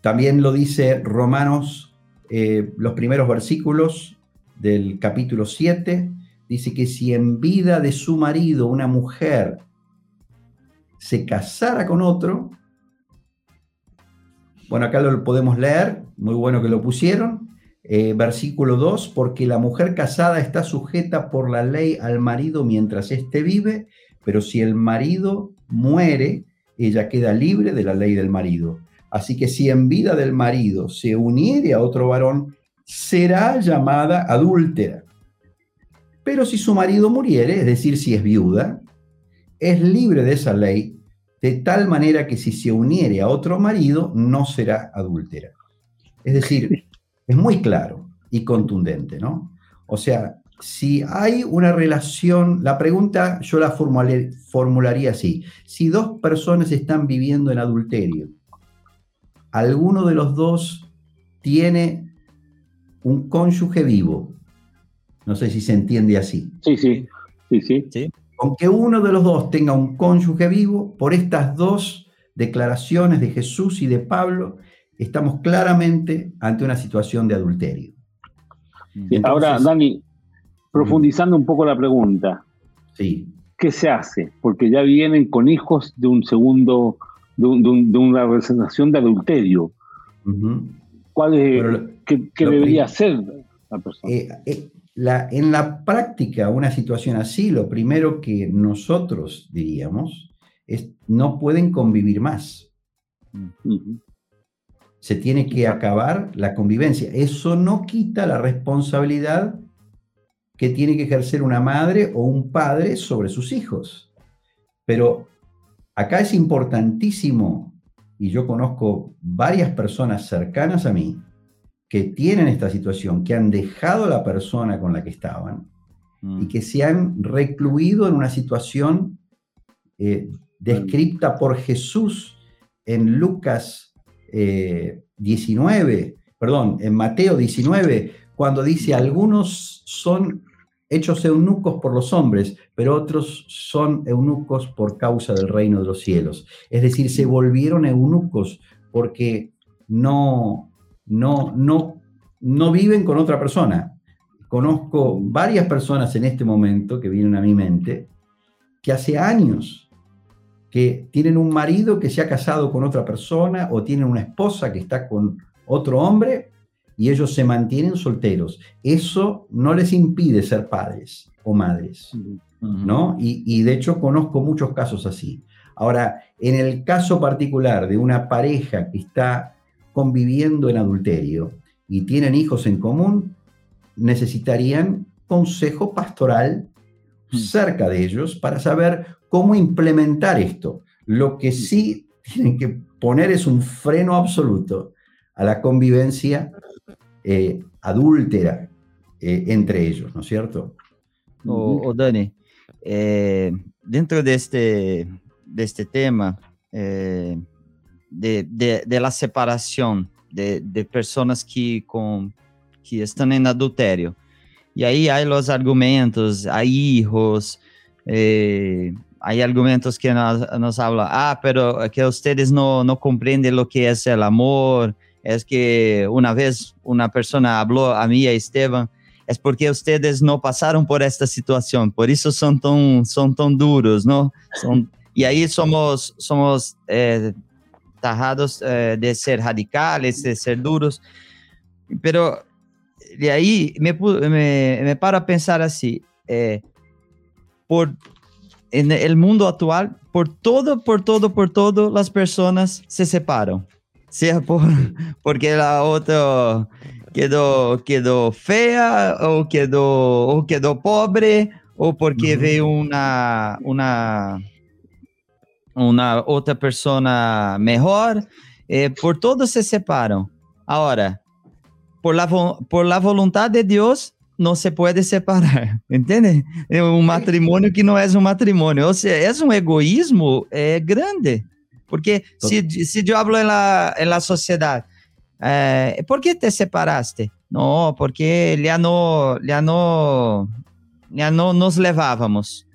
También lo dice Romanos eh, los primeros versículos del capítulo 7, dice que si en vida de su marido una mujer se casara con otro, bueno, acá lo podemos leer, muy bueno que lo pusieron, eh, versículo 2, porque la mujer casada está sujeta por la ley al marido mientras éste vive, pero si el marido muere, ella queda libre de la ley del marido. Así que si en vida del marido se uniere a otro varón, será llamada adúltera. Pero si su marido muriere, es decir, si es viuda, es libre de esa ley, de tal manera que si se uniere a otro marido, no será adúltera. Es decir, es muy claro y contundente, ¿no? O sea, si hay una relación, la pregunta yo la formularía así, si dos personas están viviendo en adulterio, alguno de los dos tiene un cónyuge vivo, no sé si se entiende así. Sí, sí, sí, sí. sí. Aunque uno de los dos tenga un cónyuge vivo, por estas dos declaraciones de Jesús y de Pablo, estamos claramente ante una situación de adulterio. Ahora, Dani, profundizando un poco la pregunta. Sí. ¿Qué se hace? Porque ya vienen con hijos de un segundo, de, una representación de adulterio. ¿Cuál es, ¿Qué, debería hacer la persona? Eh, eh, en la práctica, una situación así, lo primero que nosotros diríamos es no pueden convivir más. Se tiene que acabar la convivencia. Eso no quita la responsabilidad que tiene que ejercer una madre o un padre sobre sus hijos. Pero acá es importantísimo, y yo conozco varias personas cercanas a mí, que tienen esta situación, que han dejado a la persona con la que estaban y mm. que se han recluido en una situación eh, descrita por Jesús en Lucas 19, eh, perdón, en Mateo 19, cuando dice, algunos son hechos eunucos por los hombres, pero otros son eunucos por causa del reino de los cielos. Es decir, se volvieron eunucos porque no, no, no, no viven con otra persona. Conozco varias personas en este momento que vienen a mi mente que hace años que tienen un marido que se ha casado con otra persona o tienen una esposa que está con otro hombre y ellos se mantienen solteros. Eso no les impide ser padres o madres, ¿no? Y, y, de hecho conozco muchos casos así. Ahora, en el caso particular de una pareja que está conviviendo en adulterio y tienen hijos en común, necesitarían consejo pastoral hmm. cerca de ellos para saber cómo implementar esto. Lo que sí tienen que poner es un freno absoluto a la convivencia eh, adúltera eh, entre ellos, ¿no es cierto? O, Dani, eh, dentro de este, de este tema, de, de, la separación de, de personas que, con, que están en adulterio. Y ahí hay los argumentos, hay hijos, eh, hay argumentos que nos, nos hablan, ah, pero que ustedes no, no comprenden lo que es el amor, es que una vez una persona habló a mí, a Esteban, es porque ustedes no pasaron por esta situación, por eso son tan, son tan duros, ¿no? Son, y ahí somos, somos eh, tajados eh, de ser radicales, de ser duros. Pero de ahí me, me, me paro pensar así, eh, por, en el mundo actual, por todo, por todo, por todo, las personas se separan. Sea por, porque la otra quedó, quedó fea o quedó, o quedó pobre o porque ve una, una uma outra pessoa melhor, eh, por todos se separam. Agora, por la, por la voluntad de Deus, não se pode separar, entende? É um matrimônio que não é um matrimônio, ou seja, é um egoísmo é, grande, porque se, se diablo é la, é sociedade, eh, ¿por que te separaste? Não, porque já não, já não, já não nos levávamos.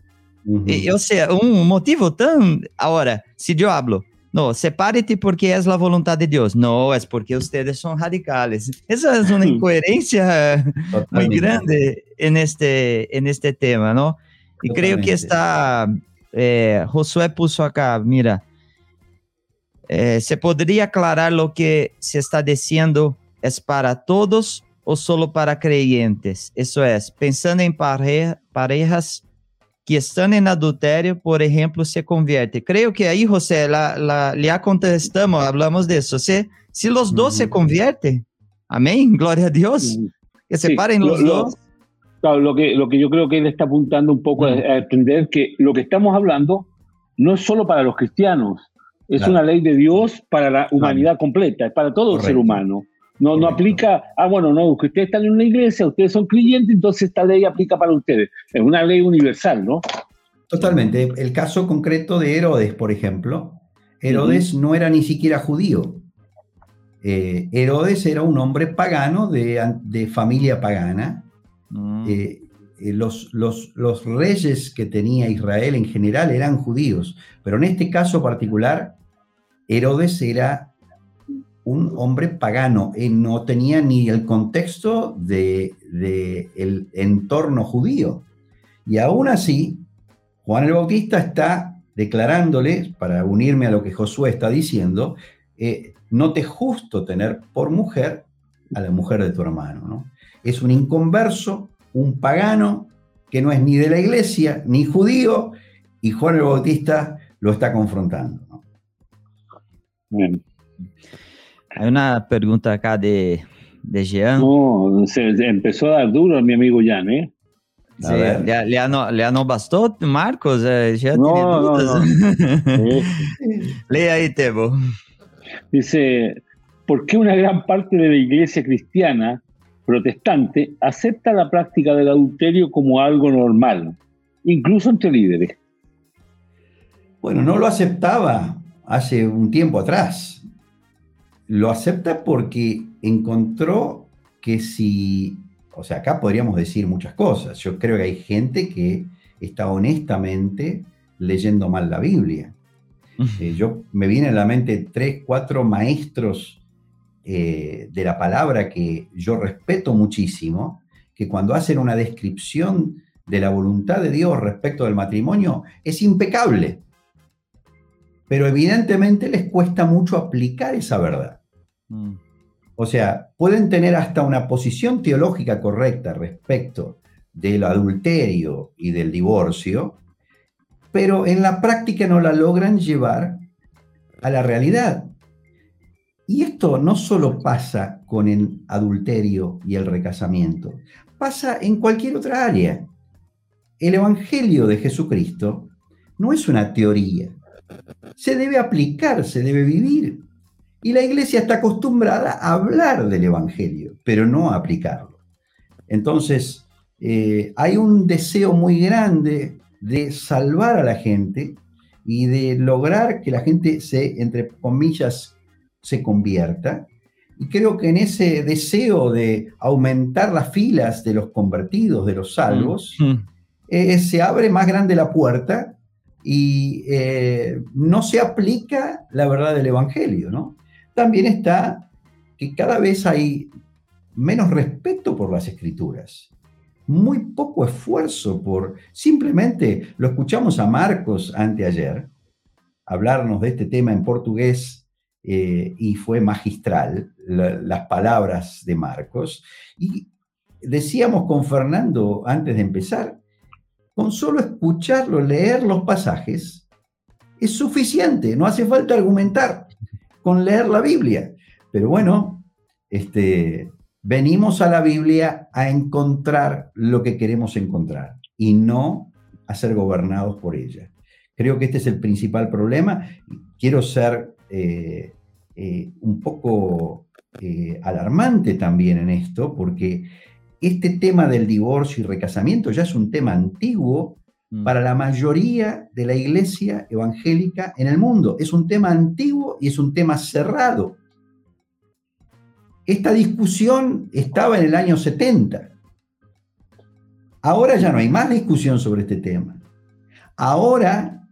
Uhum. E, ou seja, um motivo tão. Agora, se Diablo no, sepárate porque es la voluntad de Dios. No, es porque ustedes son radicales. Esa es una incoherencia muy grande en este, tema, ¿no? Y creo que está, eh, Josué puso acá, mira, eh, se podría aclarar lo que se está diciendo es para todos o solo para creyentes. Eso es, pensando en parejas que están en adulterio, por ejemplo, se convierte. Creo que ahí, José, la, la, ya contestamos, hablamos de eso. Si, si los dos se convierten, amén, gloria a Dios, que se paren los dos. Claro, lo que, lo que yo creo que él está apuntando un poco a, entender que lo que estamos hablando no es solo para los cristianos, es una ley de Dios para la humanidad completa, es para todo el ser humano. No, no aplica, ah, bueno, no, que ustedes están en una iglesia, ustedes son creyentes, entonces esta ley aplica para ustedes. Es una ley universal, ¿no? Totalmente. El caso concreto de Herodes, por ejemplo, Herodes no era ni siquiera judío. Eh, Herodes era un hombre pagano de, familia pagana. Mm. Eh, los, los, los, reyes que tenía Israel en general eran judíos, pero en este caso particular, Herodes era un hombre pagano, y no tenía ni el contexto del de, entorno judío. Y aún así, Juan el Bautista está declarándole, para unirme a lo que Josué está diciendo, eh, no te justo tener por mujer a la mujer de tu hermano. ¿no? Es un inconverso, un pagano, que no es ni de la iglesia, ni judío, y Juan el Bautista lo está confrontando. Bien. Hay una pregunta acá de, de Jean. No, se, empezó a dar duro a mi amigo Jan, ¿eh? Sí, le, no, bastó, Marcos, eh, ya no, tiene dudas. No, no. Lee ahí, Tebo. Dice, ¿por qué una gran parte de la iglesia cristiana protestante acepta la práctica del adulterio como algo normal, incluso entre líderes? Bueno, no lo aceptaba hace un tiempo atrás lo acepta porque encontró que si, o sea, acá podríamos decir muchas cosas. Yo creo que hay gente que está honestamente leyendo mal la Biblia. Eh, yo me vienen a la mente tres, cuatro maestros eh, de la palabra que yo respeto muchísimo, que cuando hacen una descripción de la voluntad de Dios respecto del matrimonio es impecable pero evidentemente les cuesta mucho aplicar esa verdad. Mm. O sea, pueden tener hasta una posición teológica correcta respecto del adulterio y del divorcio, pero en la práctica no la logran llevar a la realidad. Y esto no solo pasa con el adulterio y el recasamiento, pasa en cualquier otra área. El Evangelio de Jesucristo no es una teoría, se debe aplicar, se debe vivir. Y la iglesia está acostumbrada a hablar del Evangelio, pero no a aplicarlo. Entonces, eh, hay un deseo muy grande de salvar a la gente y de lograr que la gente se, entre comillas, se convierta. Y creo que en ese deseo de aumentar las filas de los convertidos, de los salvos, mm, mm. Eh, se abre más grande la puerta y eh, no se aplica la verdad del Evangelio, ¿no? También está que cada vez hay menos respeto por las escrituras, muy poco esfuerzo por, simplemente lo escuchamos a Marcos anteayer, hablarnos de este tema en portugués eh, y fue magistral las palabras de Marcos. Y decíamos con Fernando antes de empezar, con solo escucharlo, leer los pasajes, es suficiente, no hace falta argumentar con leer la Biblia. Pero bueno, este, venimos a la Biblia a encontrar lo que queremos encontrar y no a ser gobernados por ella. Creo que este es el principal problema. Quiero ser eh, eh, un poco eh, alarmante también en esto, porque este tema del divorcio y recasamiento ya es un tema antiguo mm. para la mayoría de la iglesia evangélica en el mundo. Es un tema antiguo y es un tema cerrado. Esta discusión estaba en el año 70. Ahora ya no hay más discusión sobre este tema. Ahora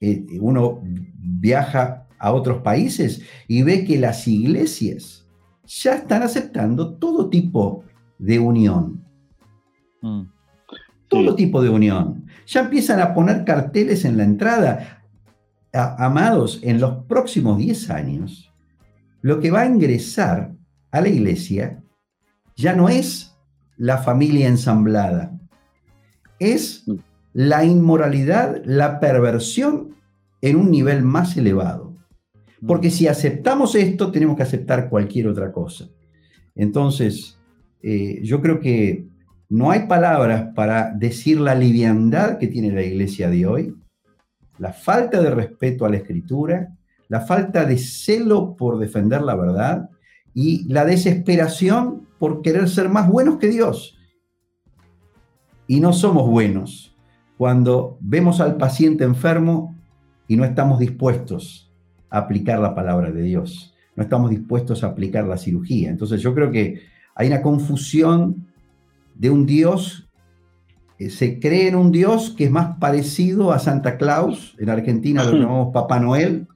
eh, uno viaja a otros países y ve que las iglesias ya están aceptando todo tipo de unión. Mm. Todo tipo de unión. Ya empiezan a poner carteles en la entrada. amados, en los próximos 10 años, lo que va a ingresar a la iglesia ya no es la familia ensamblada, es mm. la inmoralidad, la perversión en un nivel más elevado. Porque si aceptamos esto, tenemos que aceptar cualquier otra cosa. Entonces, eh, yo creo que no hay palabras para decir la liviandad que tiene la iglesia de hoy, la falta de respeto a la escritura, la falta de celo por defender la verdad y la desesperación por querer ser más buenos que Dios. Y no somos buenos cuando vemos al paciente enfermo y no estamos dispuestos a aplicar la palabra de Dios, no estamos dispuestos a aplicar la cirugía. Entonces yo creo que hay una confusión de un Dios, eh, se cree en un Dios que es más parecido a Santa Claus, en Argentina lo llamamos Papá Noel,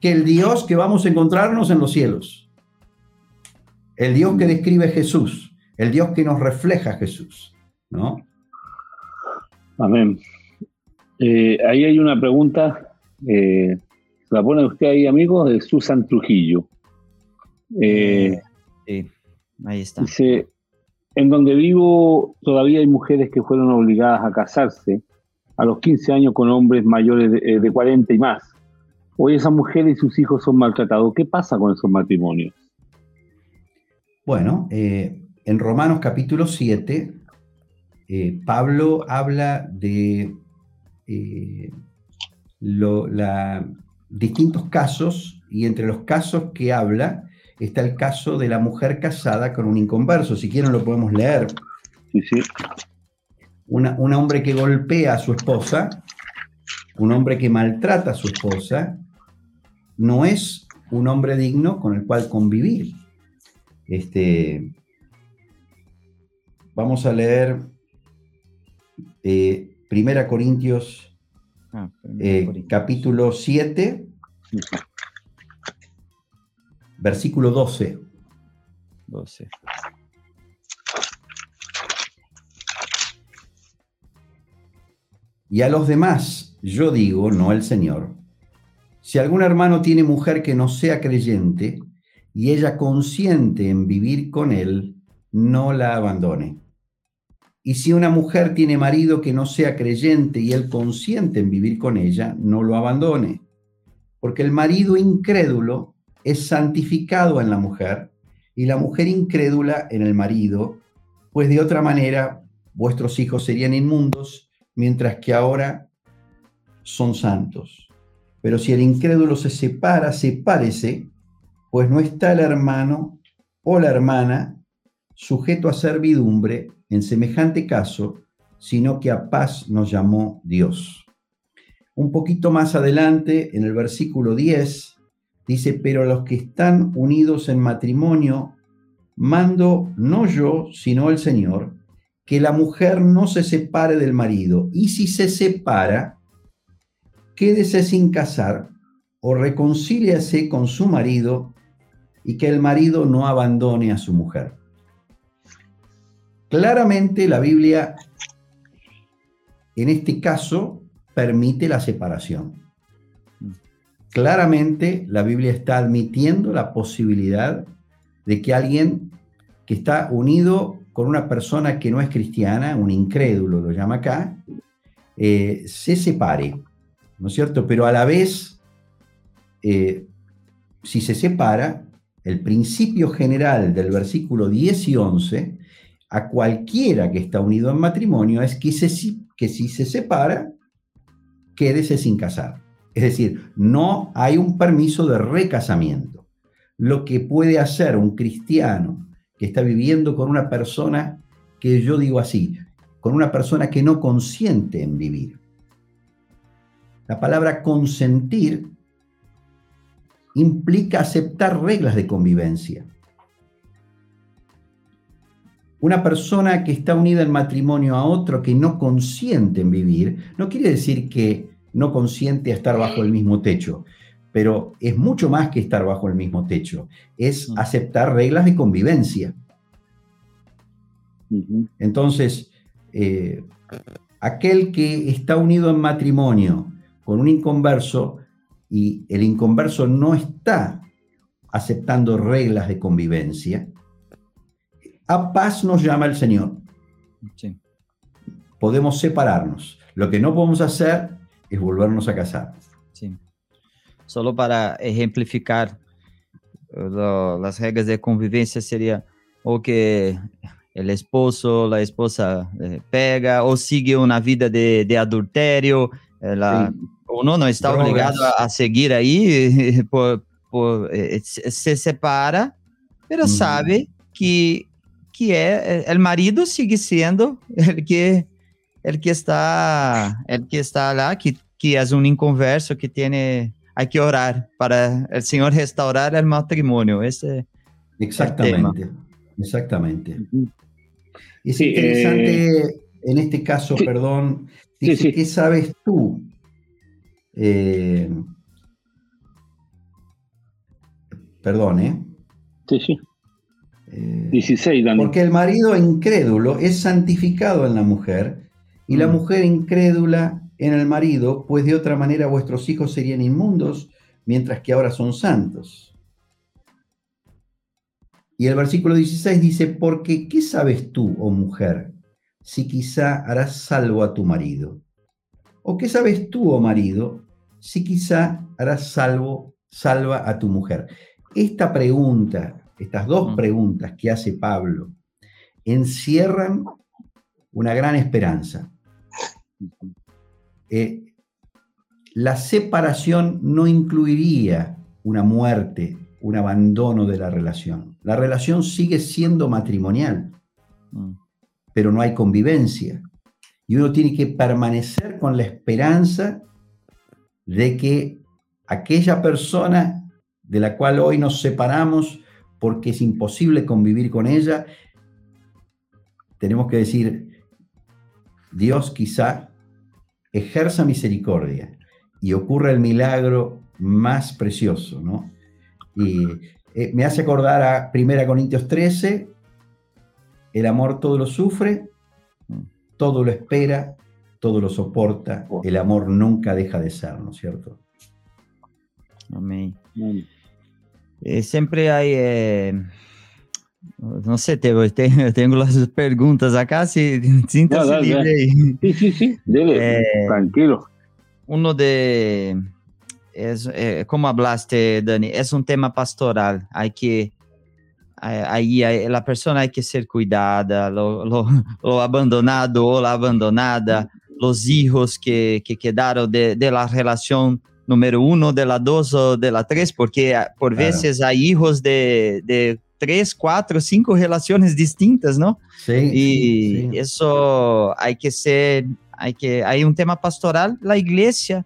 que el Dios que vamos a encontrarnos en los cielos. El Dios que describe Jesús, el Dios que nos refleja Jesús, ¿no? Amén. Eh, ahí hay una pregunta, eh, la pone usted ahí, amigo, de Susan Trujillo. sí, ahí está. Dice, en donde vivo todavía hay mujeres que fueron obligadas a casarse a los 15 años con hombres mayores de, 40 eh, y más. Hoy esas mujeres y sus hijos son maltratados. ¿Qué pasa con esos matrimonios? Bueno, eh, en Romanos capítulo 7, eh, Pablo habla de distintos casos y entre los casos que habla está el caso de la mujer casada con un inconverso. Si quieren lo podemos leer. Sí, sí. un hombre que golpea a su esposa, un hombre que maltrata a su esposa, no es un hombre digno con el cual convivir. Este, vamos a leer eh, Primera Corintios, ah, eh, capítulo 7 versículo 12. 12. Y a los demás, yo digo, no el Señor, si algún hermano tiene mujer que no sea creyente y ella consiente en vivir con él, no la abandone. Y si una mujer tiene marido que no sea creyente y él consiente en vivir con ella, no lo abandone. Porque el marido incrédulo es santificado en la mujer y la mujer incrédula en el marido, pues de otra manera vuestros hijos serían inmundos, mientras que ahora son santos. Pero si el incrédulo se separa, sepárese, pues no está el hermano o la hermana sujeto a servidumbre en semejante caso, sino que a paz nos llamó Dios. Un poquito más adelante, en el versículo 10, Dice, pero los que están unidos en matrimonio, mando no yo, sino el Señor, que la mujer no se separe del marido. Y si se separa, quédese sin casar o reconcíliase con su marido y que el marido no abandone a su mujer. Claramente la Biblia en este caso permite la separación. Claramente la Biblia está admitiendo la posibilidad de que alguien que está unido con una persona que no es cristiana, un incrédulo lo llama acá, eh, se separe, ¿no es cierto? Pero a la vez, eh, si se separa, el principio general del versículo 10 y 11, a cualquiera que está unido en matrimonio, es que, si se separa, quédese sin casar. Es decir, no hay un permiso de recasamiento. Lo que puede hacer un cristiano que está viviendo con una persona que yo digo así, con una persona que no consiente en vivir. La palabra consentir implica aceptar reglas de convivencia. Una persona que está unida en matrimonio a otro que no consiente en vivir, no quiere decir que no consiente a estar bajo el mismo techo, pero es mucho más que estar bajo el mismo techo, es aceptar reglas de convivencia. Entonces, eh, aquel que está unido en matrimonio con un inconverso y el inconverso no está aceptando reglas de convivencia, a paz nos llama el Señor. Sí. Podemos separarnos. Lo que no podemos hacer es volvernos a casar. Sí. Solo para ejemplificar lo- las reglas de convivencia sería o que el esposo, la esposa eh, pega o sigue una vida de, de adulterio, eh, la- Sí. uno no está Drogas. obligado a, a seguir ahí, por, por, eh, se se separa, pero Ujú. sabe que, que é, el marido sigue siendo el que, el que está, el que está lá, que, que es un inconverso, que tiene, hay que orar para el Señor restaurar el matrimonio. Ese, Exactamente. Exactamente. Ujú. Es Sí, interesante, en este caso, sí. perdón, Sí, dice, sí. ¿qué sabes tú? Eh, perdón, ¿eh? Sí, sí. Eh, 16, Dani. Porque el marido incrédulo es santificado en la mujer y la Mm. mujer incrédula en el marido, pues de otra manera vuestros hijos serían inmundos, mientras que ahora son santos. Y el versículo 16 dice, porque ¿qué sabes tú, oh mujer, si quizá harás salvo a tu marido? ¿O qué sabes tú, oh marido, si quizá harás salvo, salva a tu mujer? Esta pregunta, estas dos Mm. preguntas que hace Pablo, encierran una gran esperanza. Eh, la separación no incluiría una muerte, un abandono de la relación. La relación sigue siendo matrimonial, mm, pero no hay convivencia. Y uno tiene que permanecer con la esperanza de que aquella persona de la cual hoy nos separamos porque es imposible convivir con ella, tenemos que decir, Dios quizá ejerza misericordia y ocurra el milagro más precioso, ¿no? Y eh, me hace acordar a 1 Corintios 13, el amor todo lo sufre, todo lo espera, todo lo soporta, el amor nunca deja de ser, ¿no es cierto? amén. Amén. Eh, sempre hay, eh, no sé, te, te- tengo las preguntas acá, si, siéntase dale, libre dale. ahí. Sí, sí, sí. Dele. Eh, Tranquilo. uno de es eh, como hablaste Dani es un tema pastoral hay que ahí hay- la persona hay que ser cuidada lo, lo- lo abandonado o la abandonada los hijos que, que quedaron de, de la relación número uno de la dos o de la tres porque ah, por Claro. veces hay hijos de, de tres cuatro cinco relaciones distintas no Sí. y sí. eso hay que ser, hay que, hay un tema pastoral, la iglesia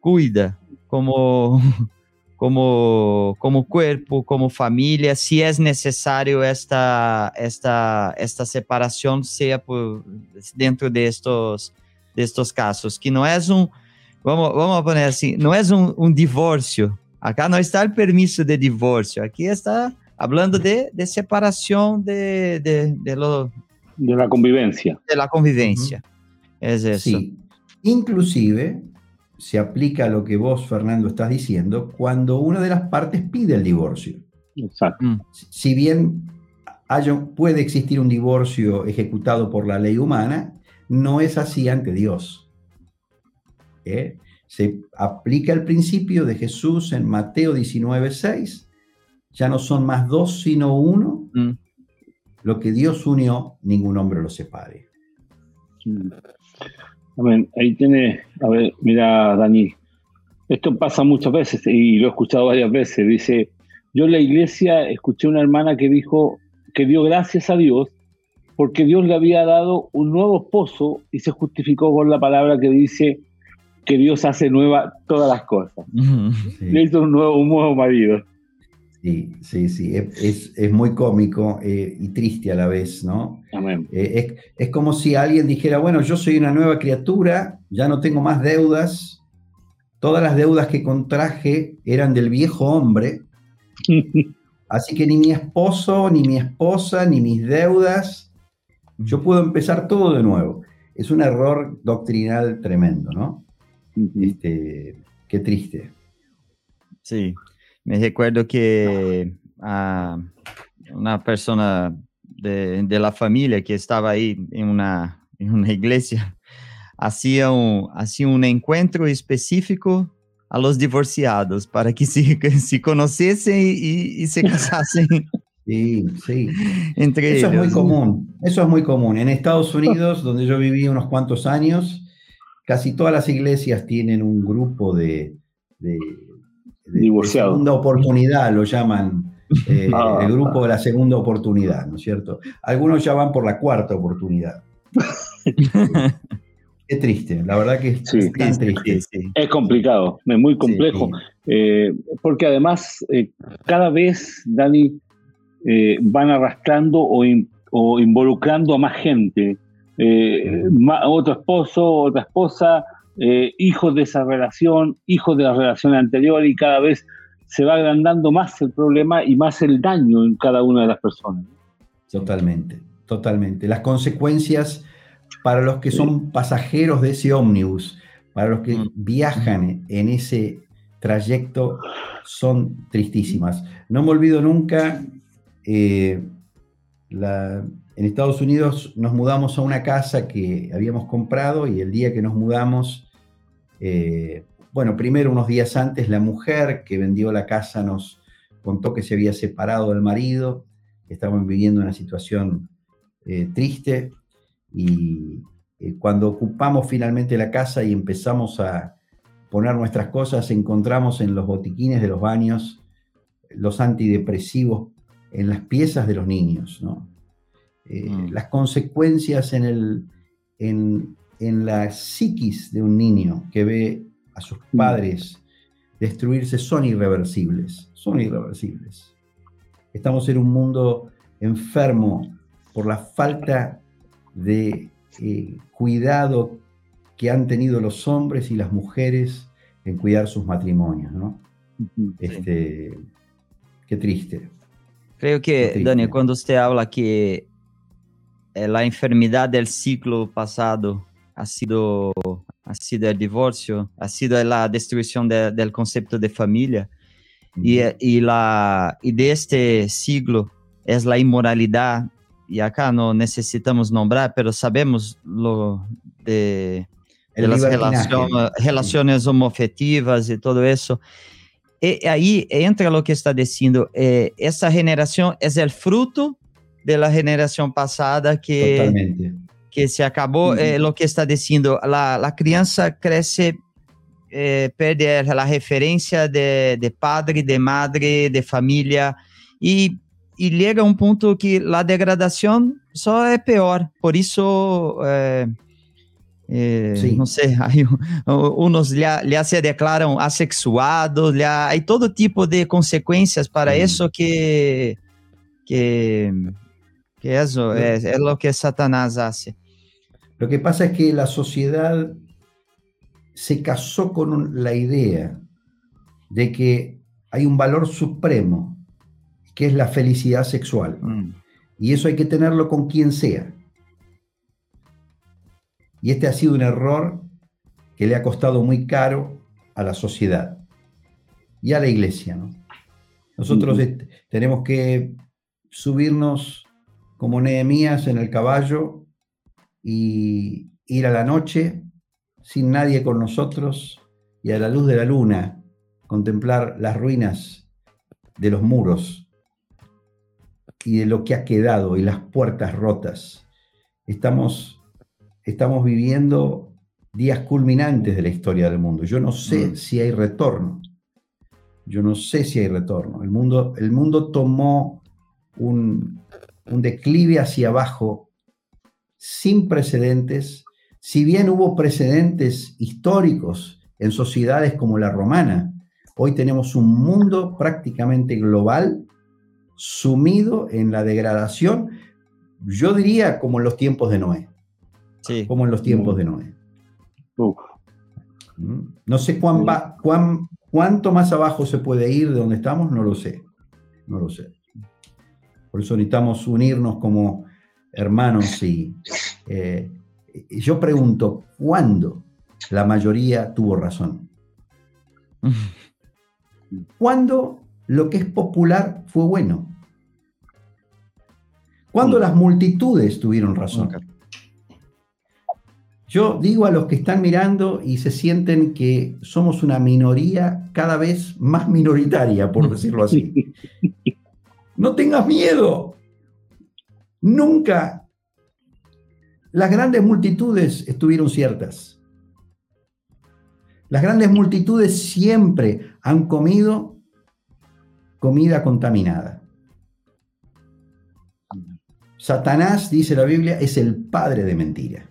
cuida como, como, como cuerpo, como familia, si es necesario esta, esta, esta separación, sea por, dentro de estos, de estos casos, que no es un, vamos, vamos a poner así, no es un, un divorcio, acá no está el permiso de divorcio, aquí está hablando de, de separación de, de, de, lo, De la convivencia. de la convivencia. Es eso. Sí. Inclusive se aplica lo que vos, Fernando, estás diciendo cuando una de las partes pide el divorcio. Exacto. Mm, Si bien haya- puede existir un divorcio ejecutado por la ley humana, no es así ante Dios. ¿Eh? Se aplica el principio de Jesús en Mateo 19:6. Ya no son más dos, sino uno. mm, Lo que Dios unió, ningún hombre lo separe. Mm. Amén. Ahí tiene, a ver, mira, Dani, esto pasa muchas veces y lo he escuchado varias veces. Dice, yo en la iglesia escuché una hermana que dijo que dio gracias a Dios porque Dios le había dado un nuevo esposo y se justificó con la palabra que dice que Dios hace nueva todas las cosas. Sí. Le hizo un nuevo, un nuevo marido. Sí, sí, sí, es, es- es muy cómico eh, y triste a la vez, ¿no? Amén. Eh, es, es como si alguien dijera, bueno, yo soy una nueva criatura, ya no tengo más deudas, todas las deudas que contraje eran del viejo hombre, así que ni mi esposo, ni mi esposa, ni mis deudas, yo puedo empezar todo de nuevo. Es un error doctrinal tremendo, ¿no? Este, qué triste. Sí, me recuerdo que a una persona de, de, la familia que estaba ahí en una, en una iglesia hacía un, hacía un encuentro específico a los divorciados para que se, se conociesen y, y se casasen. Sí, sí. Entre Eso es muy común. Eso es muy común. En Estados Unidos, donde yo viví unos cuantos años, casi todas las iglesias tienen un grupo de, de, divorciados. segunda oportunidad, lo llaman eh, ah. el grupo de la segunda oportunidad, ¿no es cierto? Algunos ya van por la cuarta oportunidad. Qué triste, la verdad que es tan triste. Es complicado, es muy complejo, eh, porque además eh, cada vez, Dani, eh, van arrastrando o, involucrando a más gente, otro esposo, otra esposa, hijos de esa relación, hijos de la relación anterior y cada vez se va agrandando más el problema y más el daño en cada una de las personas. Totalmente, totalmente. Las consecuencias para los que son pasajeros de ese ómnibus, para los que mm. viajan en ese trayecto, son tristísimas. No me olvido nunca, eh, en Estados Unidos nos mudamos a una casa que habíamos comprado y el día que nos mudamos, eh, bueno, primero unos días antes la mujer que vendió la casa nos contó que se había separado del marido, estaban viviendo una situación eh, triste y eh, cuando ocupamos finalmente la casa y empezamos a poner nuestras cosas, encontramos en los botiquines de los baños los antidepresivos en las piezas de los niños. Eh, mm. Las consecuencias en, el, en, en, la psiquis de un niño que ve a sus mm. padres destruirse son irreversibles, son irreversibles. Estamos en un mundo enfermo por la falta de eh, cuidado que han tenido los hombres y las mujeres en cuidar sus matrimonios, ¿no? Este, qué triste. Creo que, Dani, cuando usted habla que la enfermedad del ciclo pasado ha sido, ha sido el divorcio, ha sido la destrucción del concepto de familia, y, y, la, y de este siglo es la inmoralidad y acá no necesitamos nombrar, pero sabemos lo de, de las relaciones, relaciones homofetivas y todo eso. Y ahí entra lo que está diciendo, eh, esa generación es el fruto de la generación pasada que, que se acabó, eh, lo que está diciendo, la, la crianza crece, eh, perde la referencia de, de padre, de madre, de familia, y e chega a um ponto que a degradação só é pior. Por isso, é, é, não sei, aí, uns já se declaram assexuados, já, há todo tipo de consequências para hum. isso que, que, que isso é, é o que Satanás faz. Lo que pasa es que la sociedad se casó con la idea de que hay un valor supremo que es la felicidad sexual. Mm. Y eso hay que tenerlo con quien sea. Y este ha sido un error que le ha costado muy caro a la sociedad y a la iglesia. Nosotros tenemos que subirnos como Nehemías en el caballo y ir a la noche sin nadie con nosotros y a la luz de la luna contemplar las ruinas de los muros y de lo que ha quedado y las puertas rotas. Estamos, estamos viviendo días culminantes de la historia del mundo. Yo no sé mm. si hay retorno. Yo no sé si hay retorno. El mundo, el mundo tomó un, un declive hacia abajo sin precedentes. Si bien hubo precedentes históricos en sociedades como la romana, hoy tenemos un mundo prácticamente global sumido en la degradación, yo diría como en los tiempos de Noé. Sí. Como en los tiempos de Noé. ¿Mm? No sé cuán, va- cuán- cuánto más abajo se puede ir de donde estamos, no lo sé. No lo sé. Por eso necesitamos unirnos como hermanos y eh, y yo pregunto, ¿cuándo la mayoría tuvo razón? ¿Cuándo lo que es popular fue bueno? ¿Cuándo las multitudes tuvieron razón? Yo digo a los que están mirando y se sienten que somos una minoría cada vez más minoritaria, por decirlo así. No tengas miedo. Nunca las grandes multitudes estuvieron ciertas. Las grandes multitudes siempre han comido comida contaminada. Satanás, dice la Biblia, es el padre de mentira.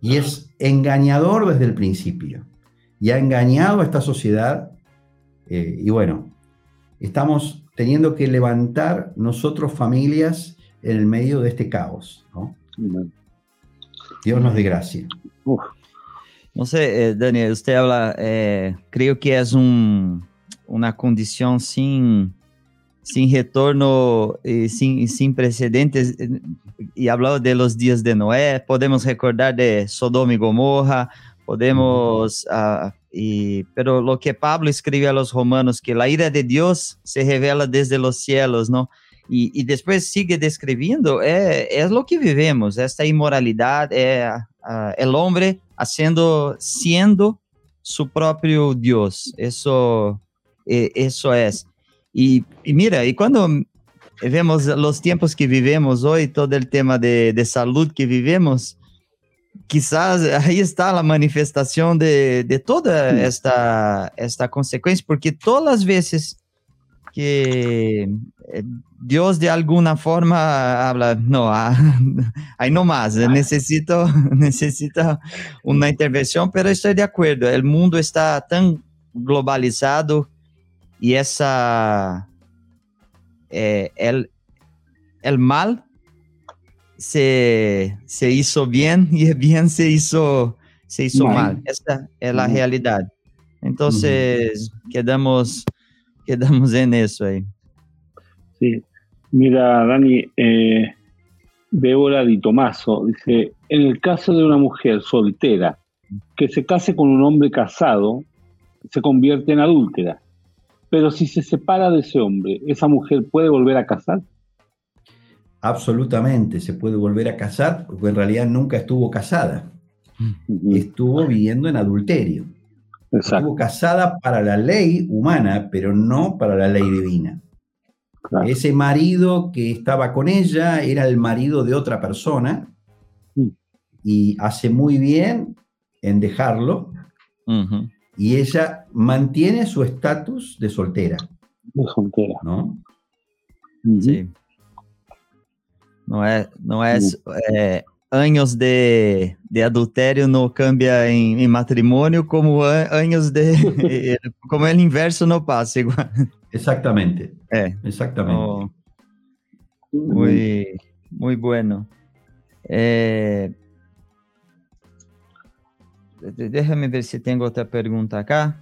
Y es engañador desde el principio. Y ha engañado a esta sociedad. eh, y bueno, estamos teniendo que levantar nosotros familias en el medio de este caos. ¿no? Dios nos dé gracia. Uf, No sé, eh, Daniel, usted habla, eh, creo que es un, una condición sin, sin retorno y sin, y sin precedentes. eh, Y hablado de los días de Noé, podemos recordar de Sodoma y Gomorra, podemos, ah, y, pero lo que Pablo escribe a los romanos, que la ira de Dios se revela desde los cielos, ¿no? Y, y después sigue describiendo, é, es lo que vivemos, esta inmoralidad, é ah, el hombre haciendo, siendo su Dios. Eso, eh, eso es. Y, y mira, y cuando vemos los tiempos que vivemos hoy, todo el tema de, de salud que vivemos, quizás ahí está la manifestación de, de toda esta, esta consecuencia, porque todas las veces que eh, Dios de alguna forma habla, no, ah, ahí no más, eh, necesito, necesito una intervención, pero estoy de acuerdo, el mundo está tan globalizado y esa, eh, el, el mal se, se hizo bien y bien se hizo, se hizo Mal. mal. Esa es la realidad. Entonces, quedamos, quedamos en eso ahí. sí. Mira, Dani, eh, Débora Di Tomaso dice: En el caso de una mujer soltera que se case con un hombre casado, se convierte en adúltera. Pero si se separa de ese hombre, ¿esa mujer puede volver a casar? Absolutamente, se puede volver a casar, porque en realidad nunca estuvo casada. Estuvo viviendo en adulterio. Exacto. Estuvo casada para la ley humana, pero no para la ley divina. claro. Ese marido que estaba con ella era el marido de otra persona Mm. y hace muy bien en dejarlo y ella mantiene su estatus de soltera, De soltera. ¿no? Sí. No es, no es eh, años de, de adulterio no cambia en, en matrimonio como a- años de eh, como el inverso no pasa igual. Exactamente, Eh, exactamente. no, muy, muy bueno. Eh, de- déjame ver si tengo otra pregunta acá.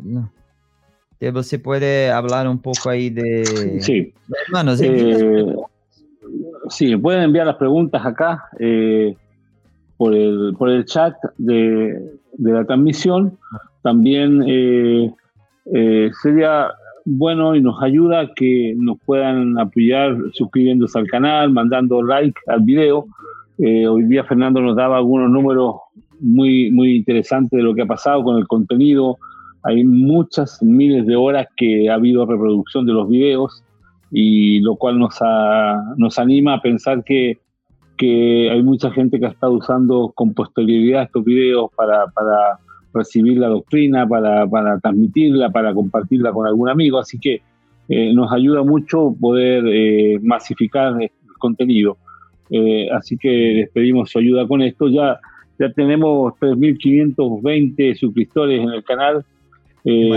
No. Eh, Você puede hablar un poco ahí de... Sí. Hermanos, Eh, sí, pueden enviar las preguntas acá eh, por, el, por el chat de, de la transmisión. También eh, eh, sería bueno y nos ayuda que nos puedan apoyar suscribiéndose al canal, mandando like al video. Eh, hoy día Fernando nos daba algunos números muy, muy interesantes de lo que ha pasado con el contenido. Hay muchas miles de horas que ha habido reproducción de los videos y lo cual nos, ha- nos anima a pensar que, que hay mucha gente que ha estado usando con posterioridad estos videos para, para recibir la doctrina, para, para transmitirla, para compartirla con algún amigo, así que eh, nos ayuda mucho poder eh, masificar el contenido. Eh, así que les pedimos su ayuda con esto. Ya, ya tenemos 3.520 suscriptores en el canal. eh,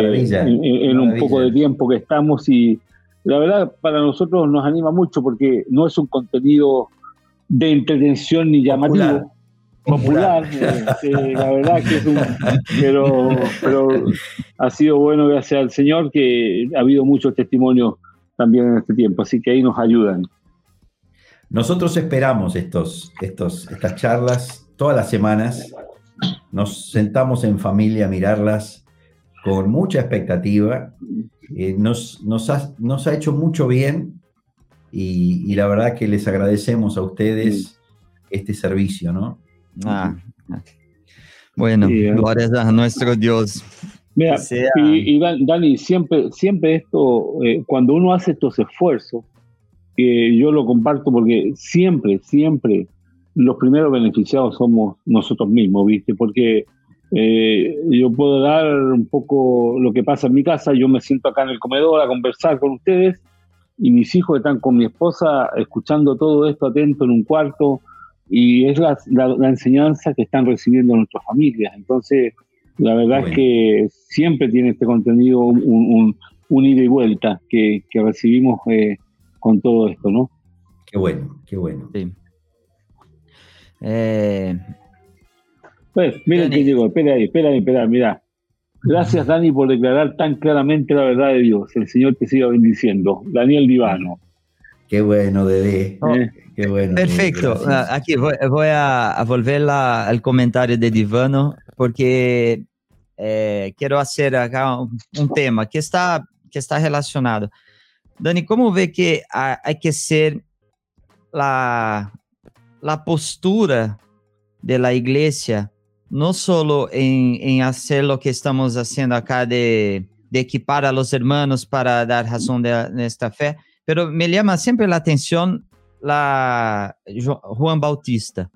en, en un poco de tiempo que estamos y la verdad para nosotros nos anima mucho porque no es un contenido de entretención ni llamativo, Popular. popular. Eh, la verdad que es un. Pero, pero ha sido bueno, gracias al Señor, que ha habido muchos testimonios también en este tiempo. Así que ahí nos ayudan. Nosotros esperamos estos, estos, estas charlas todas las semanas. Nos sentamos en familia a mirarlas con mucha expectativa. Eh, nos, nos, ha, nos, ha, hecho mucho bien y, y, la verdad que les agradecemos a ustedes este servicio, ¿no? Ah, bueno, sí, glorias a nuestro Dios. Mira, sea... y, y, Dani, siempre, siempre esto, eh, cuando uno hace estos esfuerzos, eh, yo lo comparto porque siempre, siempre los primeros beneficiados somos nosotros mismos, ¿viste? Porque eh, yo puedo dar un poco lo que pasa en mi casa, yo me siento acá en el comedor a conversar con ustedes y mis hijos están con mi esposa escuchando todo esto atento en un cuarto y es la, la, la enseñanza que están recibiendo nuestras familias. Entonces, la verdad bueno. es que siempre tiene este contenido un, un, un ida y vuelta que, que recibimos eh, con todo esto, ¿no? Qué bueno, qué bueno. Sí. Eh, pues, miren que llegó, espera ahí, espera ahí, espera, mira. Gracias, Dani, por declarar tan claramente la verdad de Dios. El Señor te siga bendiciendo. Daniel Divano. Qué bueno, Dede. Oh, eh, Qué bueno. Perfecto. Dede, Aquí voy, a, volver la, al comentario de Divano porque eh, quiero hacer acá un, un, tema que está, que está relacionado. Dani, ¿cómo ve que hay que ser la, la postura de la iglesia, no solo en, en, hacer que estamos haciendo acá de, de equipar a los hermanos para dar razón de, de, esta pero me llama siempre la atención la Juan Bautista,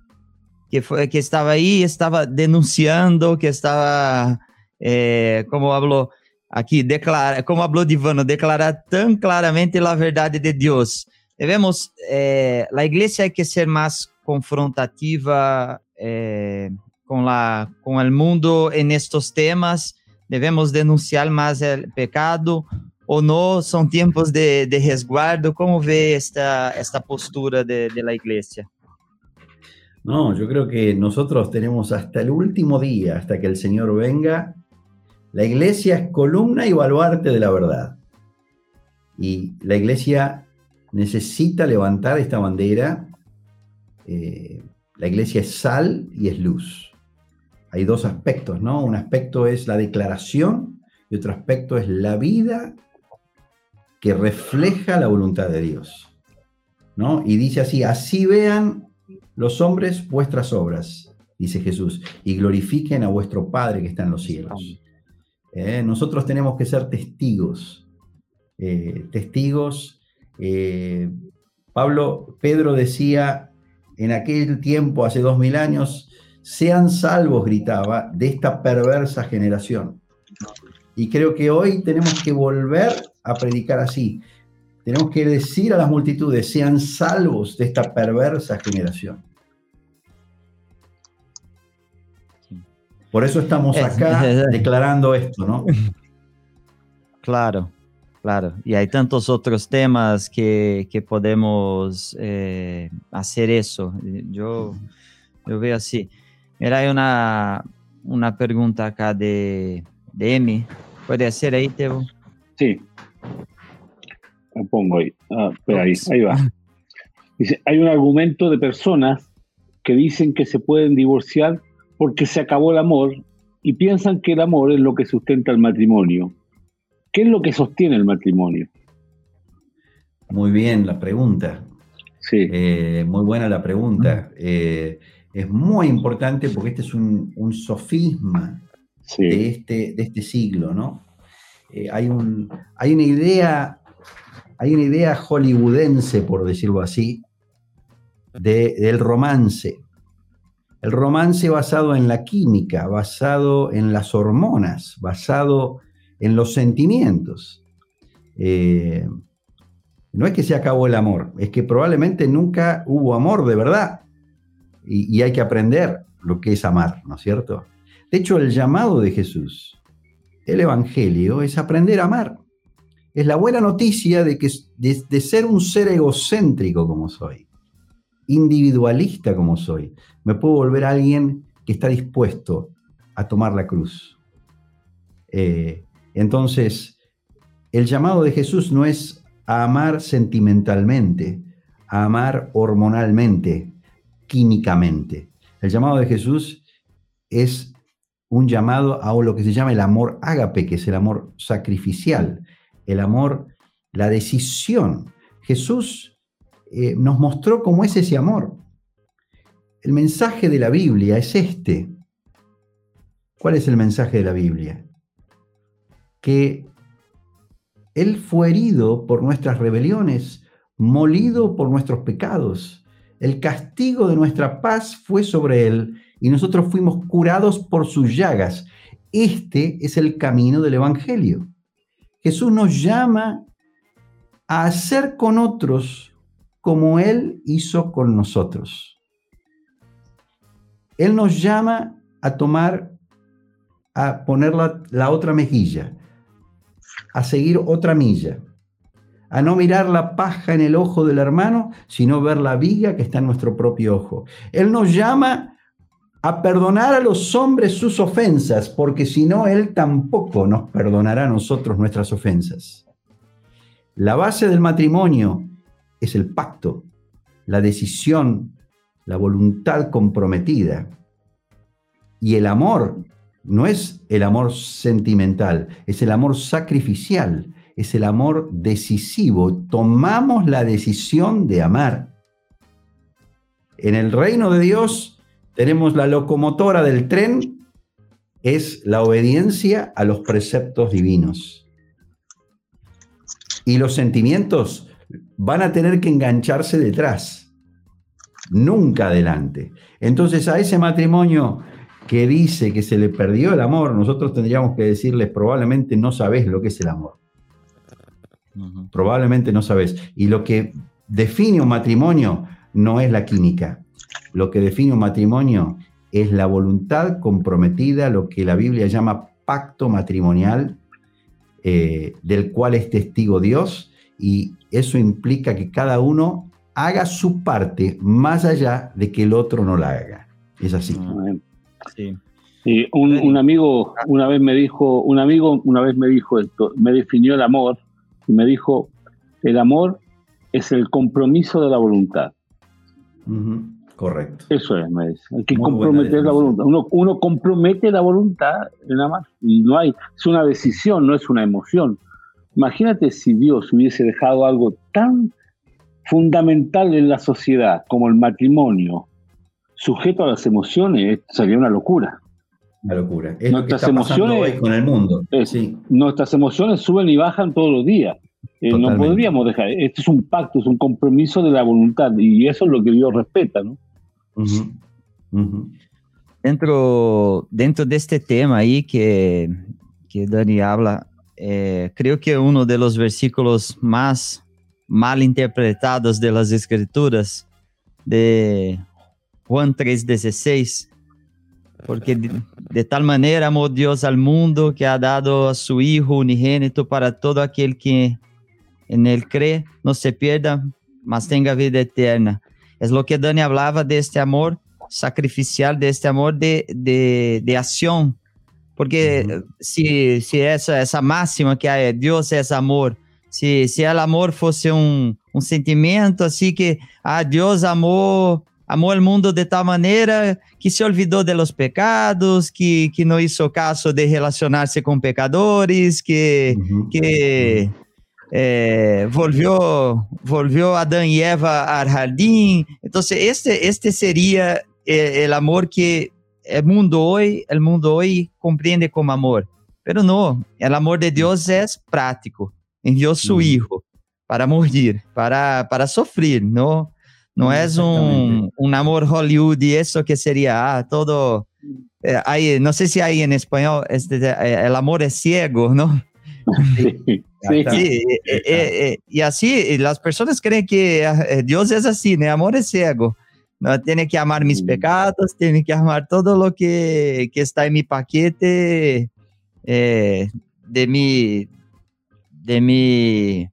que, fue, que estaba ahí, estaba denunciando, que estaba, eh, como habló aqui, declara, como habló Divano, declarar tan claramente a verdade de Deus. Devemos, eh, a igreja tem que ser mais confrontativa eh, com, la, com o mundo em estes temas, devemos denunciar mais o pecado ou não, são tempos de, de resguardo, como vê esta, esta postura de, de la iglesia? No, yo creo que nosotros tenemos hasta el último día, hasta que el Señor venga, La iglesia es columna y baluarte de la verdad. Y la iglesia necesita levantar esta bandera. Eh, la iglesia es sal y es luz. Hay dos aspectos, ¿no? Un aspecto es la declaración y otro aspecto es la vida que refleja la voluntad de Dios. ¿no? Y dice así, así vean los hombres vuestras obras, dice Jesús, y glorifiquen a vuestro Padre que está en los cielos. ¿eh? nosotros tenemos que ser testigos. Eh, testigos. Eh, Pablo, Pedro decía en aquel tiempo, hace dos mil años, sean salvos, gritaba, de esta perversa generación. Y creo que hoy tenemos que volver a predicar así. Tenemos que decir a las multitudes, sean salvos de esta perversa generación. Por eso estamos acá declarando esto, ¿no? Claro, claro. Y hay tantos otros temas que, que podemos eh, hacer eso. Yo, yo veo así. Mira, hay una, una pregunta acá de, de Emi. ¿Puede hacer ahí, Teo? Sí. Lo pongo ahí. Ah, espera ahí, ahí va. Dice, hay un argumento de personas que dicen que se pueden divorciar porque se acabó el amor y piensan que el amor es lo que sustenta el matrimonio. ¿Qué es lo que sostiene el matrimonio? Muy bien la pregunta. Sí. Eh, muy buena la pregunta. Eh, es muy importante porque este es un, un sofisma sí. de, este, de este siglo, ¿no? Eh, hay, un, hay una idea, hay una idea hollywoodense, por decirlo así, de, del romance. El romance basado en la química, basado en las hormonas, basado en los sentimientos. Eh, no es que se acabó el amor, es que probablemente nunca hubo amor de verdad. Y, hay que aprender lo que es amar, ¿no es cierto? De hecho, el llamado de Jesús, el Evangelio, es aprender a amar. Es la buena noticia de, que, de, de ser un ser egocéntrico como soy individualista como soy, me puedo volver alguien que está dispuesto a tomar la cruz. Eh, entonces, el llamado de Jesús no es a amar sentimentalmente, a amar hormonalmente, químicamente. El llamado de Jesús es un llamado a lo que se llama el amor ágape, que es el amor sacrificial, el amor, la decisión. Jesús eh, nos mostró cómo es ese amor. El mensaje de la Biblia es este. ¿Cuál es el mensaje de la Biblia? Que Él fue herido por nuestras rebeliones, molido por nuestros pecados. El castigo de nuestra paz fue sobre Él y nosotros fuimos curados por sus llagas. Este es el camino del Evangelio. Jesús nos llama a hacer con otros como Él hizo con nosotros. Él nos llama a tomar, a poner la, otra mejilla, a seguir otra milla, a no mirar la paja en el ojo del hermano, sino ver la viga que está en nuestro propio ojo. Él nos llama a perdonar a los hombres sus ofensas, porque si no, Él tampoco nos perdonará a nosotros nuestras ofensas. La base del matrimonio es el pacto, la decisión, la voluntad comprometida. Y el amor no es el amor sentimental, es el amor sacrificial, es el amor decisivo. Tomamos la decisión de amar. En el reino de Dios, tenemos la locomotora del tren, es la obediencia a los preceptos divinos. Y los sentimientos van a tener que engancharse detrás, nunca adelante. Entonces a ese matrimonio que dice que se le perdió el amor, nosotros tendríamos que decirles probablemente no sabes lo que es el amor. Probablemente no sabes. Y lo que define un matrimonio no es la química, lo que define un matrimonio es la voluntad comprometida, lo que la Biblia llama pacto matrimonial, eh, del cual es testigo Dios, y eso implica que cada uno haga su parte más allá de que el otro no la haga. Es así. Sí. un, un, amigo una vez me dijo, un amigo una vez me dijo esto, me definió el amor y me dijo, el amor es el compromiso de la voluntad. Correcto. Eso es, me dice. Hay que comprometer la voluntad. Uno, uno compromete la voluntad, nada más. Y no hay, es una decisión, no es una emoción. Imagínate si Dios hubiese dejado algo tan fundamental en la sociedad como el matrimonio, sujeto a las emociones, sería una locura. Una locura. Es nuestras emociones con el mundo. Nuestras emociones suben y bajan todos los días. Eh, no podríamos dejar. Esto es un pacto, es un compromiso de la voluntad y eso es lo que Dios respeta, ¿no? Dentro, dentro de este tema ahí que, que Dani habla, eh, creo que uno de los versículos más mal interpretados de las escrituras de Juan 3:16, porque de, de, tal manera amó Dios al mundo que ha dado a su Hijo unigénito para todo aquel que en él cree, no se pierda, mas tenga vida eterna. Es lo que Dani hablaba de este amor sacrificial, de este amor de, de, de acción. Porque si, si essa, essa máxima que é Deus é amor, se, se el amor fosse um, um sentimento assim que ah, Deus amou amou o mundo de tal maneira que se olvidou de los pecados, que, que não hizo caso de relacionar-se com pecadores, que, uh -huh. que eh, volvió, volvió Adán y Eva al jardín. Entonces, este, este sería el, el, amor que el mundo hoy, el mundo hoy comprende como amor. Pero no, el amor de Dios es práctico. Envió su mm. Hijo para morir, para, para sufrir, ¿no? No es un, un, amor Hollywood y eso que sería ah, todo... Eh, hay, no sé si hay en español, este, el amor es ciego, ¿no? Sí. Sí, sí eh, eh, y así las personas creen que Dios es así, ¿no? Amor es ciego. No tiene que amar mis pecados, tiene que amar todo lo que, que está en mi paquete eh, de mi de mi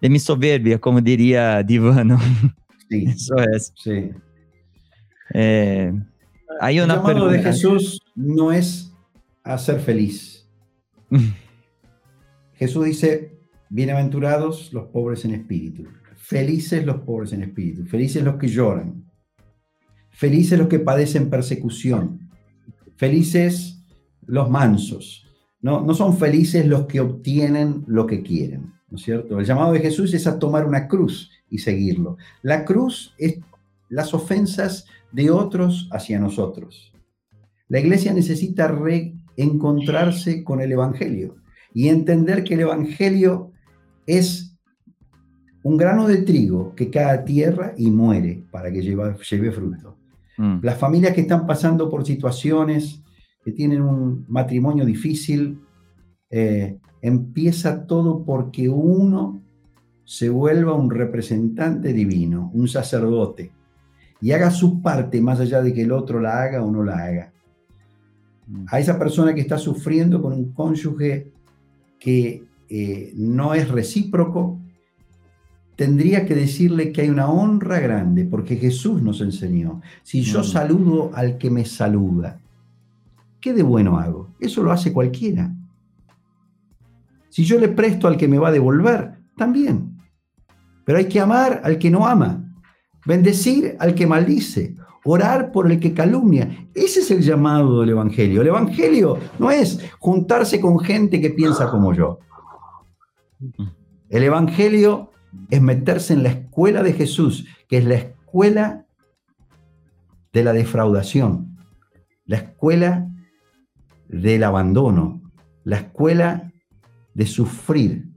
de mi soberbia, como diría Divano. Sí, Eso es. sí. Eh, hay El llamado de. Jesús no es a ser feliz. Jesús dice, bienaventurados los pobres en espíritu, felices los pobres en espíritu, felices los que lloran, felices los que padecen persecución, felices los mansos. No, no son felices los que obtienen lo que quieren, ¿no es cierto? El llamado de Jesús es a tomar una cruz y seguirlo. La cruz es las ofensas de otros hacia nosotros. La iglesia necesita reencontrarse con el Evangelio y entender que el Evangelio es un grano de trigo que cae a tierra y muere para que lleve, lleve fruto. Mm, Las familias que están pasando por situaciones, que tienen un matrimonio difícil, eh, empieza todo porque uno se vuelva un representante divino, un sacerdote, y haga su parte más allá de que el otro la haga o no la haga. mm, A esa persona que está sufriendo con un cónyuge que eh, no es recíproco, tendría que decirle que hay una honra grande, porque Jesús nos enseñó, si yo Mm. saludo al que me saluda, ¿qué de bueno hago? Eso lo hace cualquiera. Si yo le presto al que me va a devolver, también. Pero hay que amar al que no ama, bendecir al que maldice, orar por el que calumnia. Ese es el llamado del Evangelio. El Evangelio no es juntarse con gente que piensa como yo. El Evangelio es meterse en la escuela de Jesús, que es la escuela de la defraudación, la escuela del abandono, la escuela de sufrir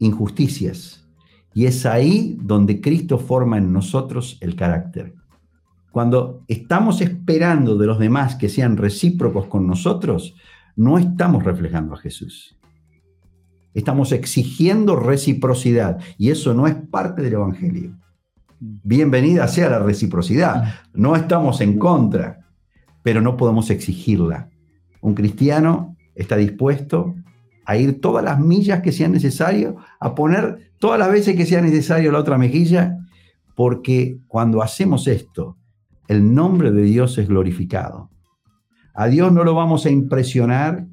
injusticias. Y es ahí donde Cristo forma en nosotros el carácter. Cuando estamos esperando de los demás que sean recíprocos con nosotros, no estamos reflejando a Jesús. Estamos exigiendo reciprocidad y eso no es parte del Evangelio. Bienvenida sea la reciprocidad. No estamos en contra, pero no podemos exigirla. Un cristiano está dispuesto a ir todas las millas que sean necesarias, a poner todas las veces que sea necesario la otra mejilla, porque cuando hacemos esto, el nombre de Dios es glorificado. A Dios no lo vamos a impresionar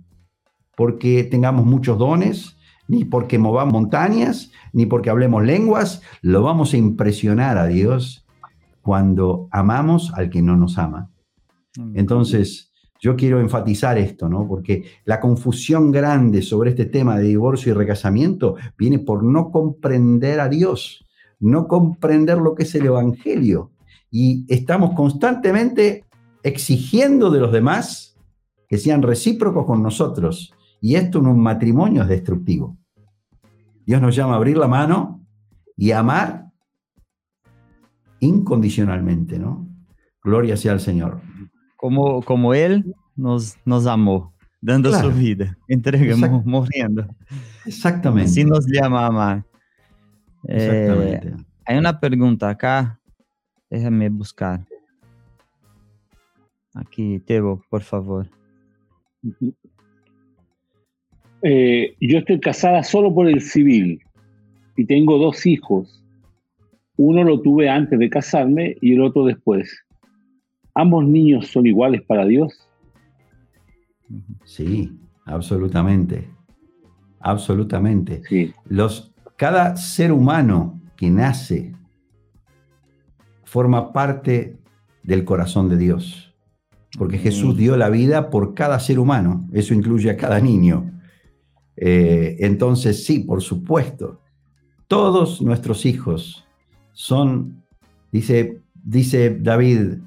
porque tengamos muchos dones, ni porque movamos montañas, ni porque hablemos lenguas, lo vamos a impresionar a Dios cuando amamos al que no nos ama. Entonces, yo quiero enfatizar esto, ¿no? Porque la confusión grande sobre este tema de divorcio y recasamiento viene por no comprender a Dios, no comprender lo que es el Evangelio. Y estamos constantemente exigiendo de los demás que sean recíprocos con nosotros. Y esto en un matrimonio es destructivo. Dios nos llama a abrir la mano y amar incondicionalmente, ¿no? Gloria sea al Señor. Como, como Él nos, nos amó, dando Claro. su vida, entregamos, Exacto. muriendo. Exactamente. Así nos llama a amar. Eh, Exactamente. hay una pregunta acá, déjame buscar. Aquí, Tebo, por favor. Eh, yo estoy casada solo por el civil y tengo dos hijos. Uno lo tuve antes de casarme y el otro después. ¿Ambos niños son iguales para Dios? Sí, absolutamente. Absolutamente. Sí. Los, cada ser humano que nace forma parte del corazón de Dios. Porque Jesús dio la vida por cada ser humano. Eso incluye a cada niño. Eh, entonces, sí, por supuesto. Todos nuestros hijos son, dice, dice David,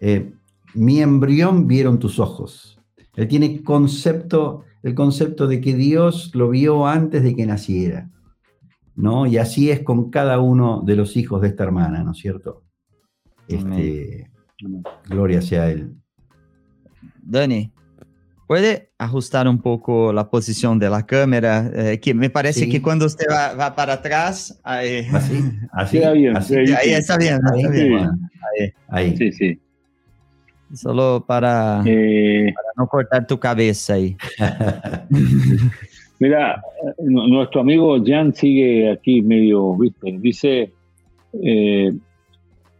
eh, mi embrión vieron tus ojos. Él tiene concepto, el concepto de que Dios lo vio antes de que naciera. ¿no? Y así es con cada uno de los hijos de esta hermana, ¿no es cierto? Este, gloria sea Él. Dani, ¿puede ajustar un poco la posición de la cámara? Eh, que me parece Sí. que cuando usted va, va para atrás, ahí, Así, así, Queda bien, así. queda ahí está bien, Ahí, está bien. bueno, ahí. Sí, sí. Solo para, Eh, para no cortar tu cabeza ahí. Mira, nuestro amigo Jan sigue aquí medio, ¿viste? Dice, eh,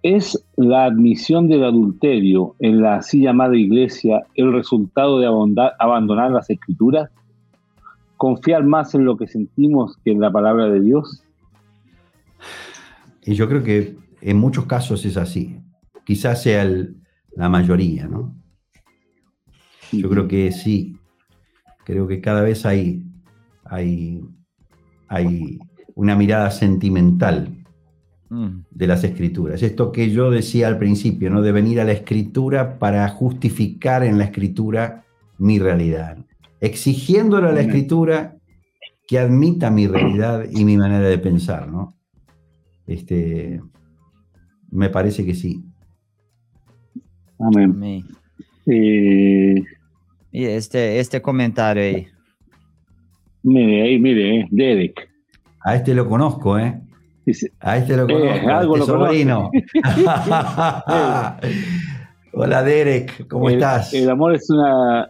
¿Es la admisión del adulterio en la así llamada iglesia el resultado de abandonar las escrituras? ¿Confiar más en lo que sentimos que en la palabra de Dios? Y yo creo que en muchos casos es así. Quizás sea la mayoría, ¿no? Yo creo que sí. Creo que cada vez hay, hay, hay una mirada sentimental Mm. de las escrituras. Esto que yo decía al principio, ¿no? De venir a la escritura para justificar en la escritura mi realidad. Exigiéndole a la escritura que admita mi realidad y mi manera de pensar, ¿no? Este, me parece que sí. Amén. Eh, y este, este comentario ahí. Mire, ahí, mire, Derek. A este lo conozco, ¿eh? A este lo eh, conozco, algo este sobrino. Hola Derek, ¿cómo estás? El amor es una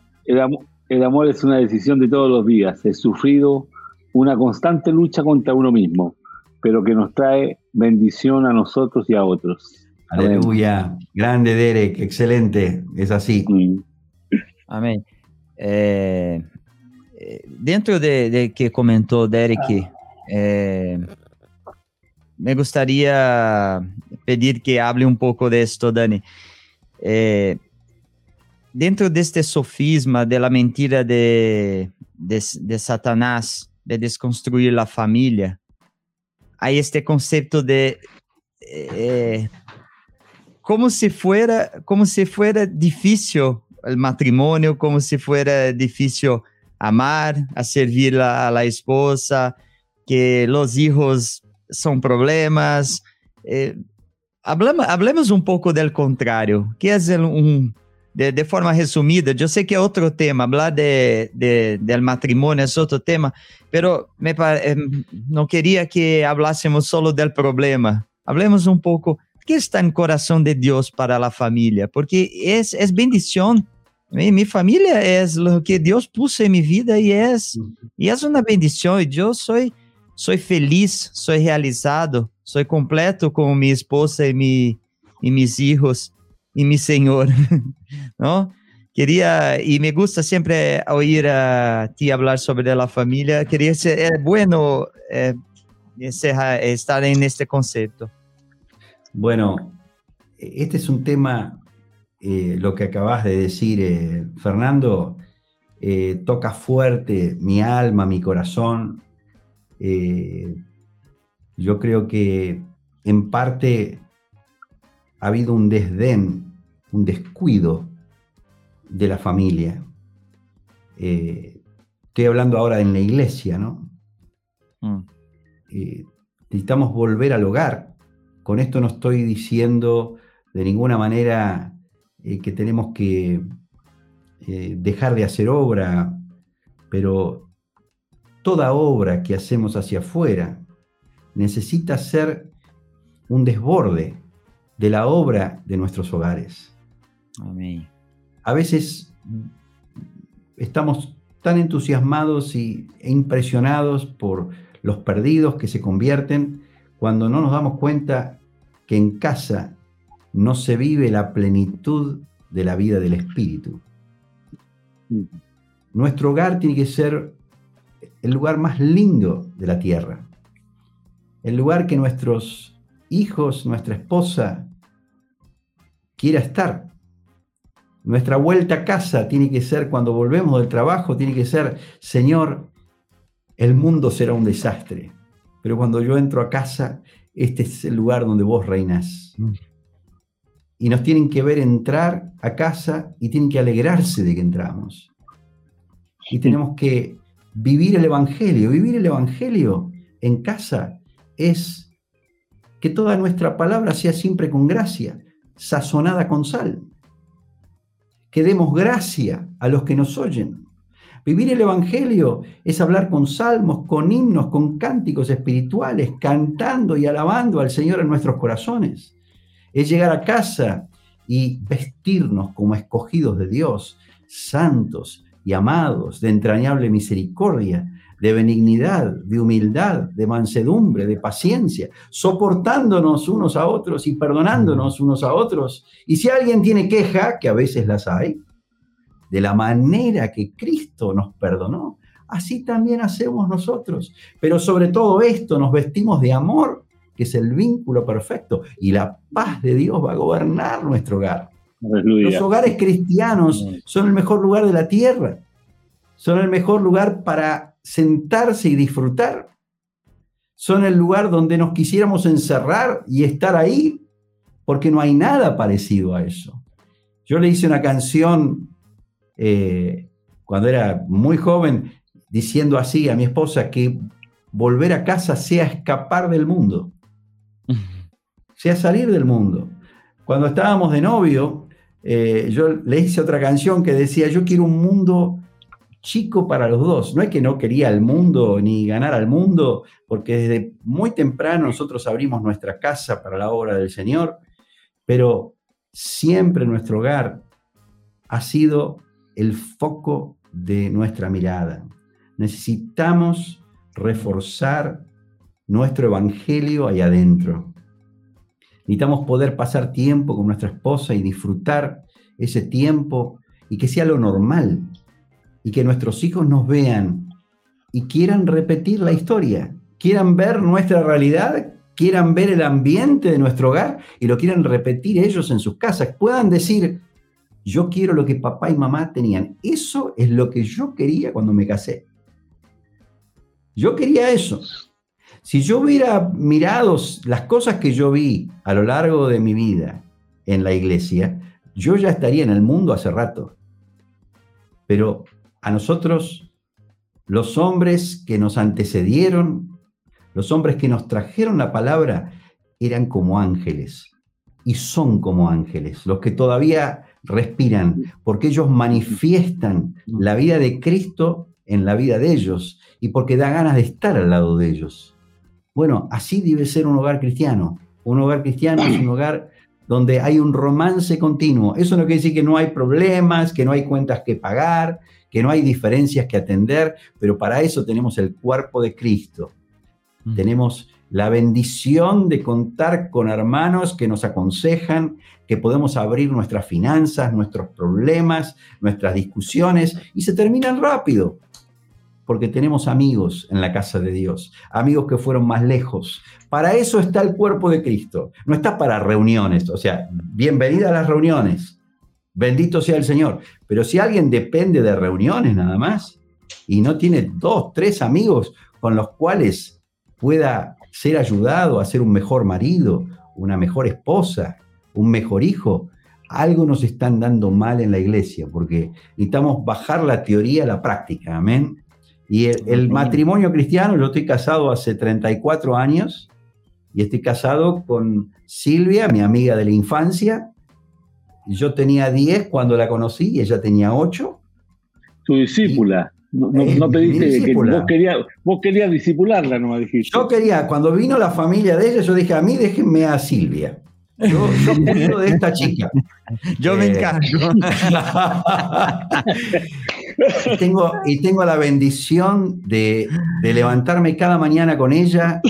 el amor, es una decisión de todos los días. He sufrido una constante lucha contra uno mismo, pero que nos trae bendición a nosotros y a otros. Aleluya. Grande Derek, excelente. Es así. Amén. Eh, eh, dentro de, que comentó Derek, eh, me gustaría pedir que hable un poco de esto, Dani. Eh, dentro de este sofisma de la mentira de, de, Satanás, de desconstruir la familia, hay este concepto de eh, como si fuera como si fuera difícil el matrimonio, como si fuera difícil amar, a servir a la esposa, que los hijos son problemas. Eh, hablemos un poco del contrario, que es un, de, forma resumida, yo sé que es otro tema, hablar de, del matrimonio es otro tema, pero me, no quería que hablásemos solo del problema. Hablemos un poco, ¿qué está en el corazón de Dios para la familia? Porque es, es bendición. Mi, mi, familia es lo que Dios puso en mi vida y es, y es una bendición. Y yo soy soy feliz, soy realizado, soy completo con mi esposa y, mi, y mis hijos y mi Señor, ¿no? Quería, y me gusta siempre oír a ti hablar sobre la familia, quería ser, es bueno eh, estar en este concepto. Bueno, este es un tema, eh, lo que acabas de decir, eh, Fernando, toca fuerte mi alma, mi corazón, eh, yo creo que en parte ha habido un desdén, un descuido de la familia. Eh, estoy hablando ahora en la iglesia, ¿no? Mm. Eh, necesitamos volver al hogar. Con esto no estoy diciendo de ninguna manera que tenemos que dejar de hacer obra, pero toda obra que hacemos hacia afuera necesita ser un desborde de la obra de nuestros hogares. Amén. A veces estamos tan entusiasmados y, e impresionados por los perdidos que se convierten cuando no nos damos cuenta que en casa no se vive la plenitud de la vida del Espíritu. Mm. Nuestro hogar tiene que ser el lugar más lindo de la tierra, el lugar que nuestros hijos, nuestra esposa quiera estar. Nuestra vuelta a casa tiene que ser, cuando volvemos del trabajo, tiene que ser, Señor, el mundo será un desastre, pero cuando yo entro a casa, este es el lugar donde vos reinas. Y nos tienen que ver entrar a casa y tienen que alegrarse de que entramos. Y tenemos que vivir el Evangelio. Vivir el Evangelio en casa es que toda nuestra palabra sea siempre con gracia, sazonada con sal. Que demos gracia a los que nos oyen. Vivir el Evangelio es hablar con salmos, con himnos, con cánticos espirituales, cantando y alabando al Señor en nuestros corazones. Es llegar a casa y vestirnos como escogidos de Dios, santos, y amados, de entrañable misericordia, de benignidad, de humildad, de mansedumbre, de paciencia, soportándonos unos a otros y perdonándonos unos a otros. Y si alguien tiene queja, que a veces las hay, de la manera que Cristo nos perdonó, así también hacemos nosotros. Pero sobre todo esto nos vestimos de amor, que es el vínculo perfecto, y la paz de Dios va a gobernar nuestro hogar. Los hogares cristianos son el mejor lugar de la tierra, son el mejor lugar para sentarse y disfrutar, son el lugar donde nos quisiéramos encerrar y estar ahí, porque no hay nada parecido a eso. Yo le hice una canción eh, cuando era muy joven, diciendo así a mi esposa que volver a casa sea escapar del mundo, sea salir del mundo. Cuando estábamos de novio, eh, yo le hice otra canción que decía, yo quiero un mundo chico para los dos. No es que no quería el mundo ni ganar al mundo, porque desde muy temprano nosotros abrimos nuestra casa para la obra del Señor, pero siempre nuestro hogar ha sido el foco de nuestra mirada. Necesitamos reforzar nuestro evangelio ahí adentro. Necesitamos poder pasar tiempo con nuestra esposa y disfrutar ese tiempo y que sea lo normal y que nuestros hijos nos vean y quieran repetir la historia, quieran ver nuestra realidad, quieran ver el ambiente de nuestro hogar y lo quieran repetir ellos en sus casas, puedan decir, yo quiero lo que papá y mamá tenían. Eso es lo que yo quería cuando me casé. Yo quería eso. Si yo hubiera mirado las cosas que yo vi a lo largo de mi vida en la iglesia, yo ya estaría en el mundo hace rato. Pero a nosotros, los hombres que nos antecedieron, los hombres que nos trajeron la palabra, eran como ángeles y son como ángeles, los que todavía respiran, porque ellos manifiestan la vida de Cristo en la vida de ellos y porque da ganas de estar al lado de ellos. Bueno, así debe ser un hogar cristiano. Un hogar cristiano es un hogar donde hay un romance continuo. Eso no quiere decir que no hay problemas, que no hay cuentas que pagar, que no hay diferencias que atender, pero para eso tenemos el cuerpo de Cristo. Tenemos la bendición de contar con hermanos que nos aconsejan, que podemos abrir nuestras finanzas, nuestros problemas, nuestras discusiones, y se terminan rápido, porque tenemos amigos en la casa de Dios, amigos que fueron más lejos. Para eso está el cuerpo de Cristo, no está para reuniones, o sea, bienvenida a las reuniones, bendito sea el Señor, pero si alguien depende de reuniones nada más y no tiene dos, tres amigos con los cuales pueda ser ayudado a ser un mejor marido, una mejor esposa, un mejor hijo, algo nos están dando mal en la iglesia, porque necesitamos bajar la teoría a la práctica, amén. Y el, matrimonio cristiano, yo estoy casado hace 34 años y estoy casado con Silvia, mi amiga de la infancia. Yo tenía 10 cuando la conocí y ella tenía 8. Tu discípula. No, no, te dije que vos querías, vos querías disipularla, no me dijiste. Yo quería, cuando vino la familia de ella, yo dije, a mí déjenme a Silvia. Yo, yo de esta chica. Yo me eh, encargo. y, tengo, y tengo la bendición de, de, levantarme cada mañana con ella.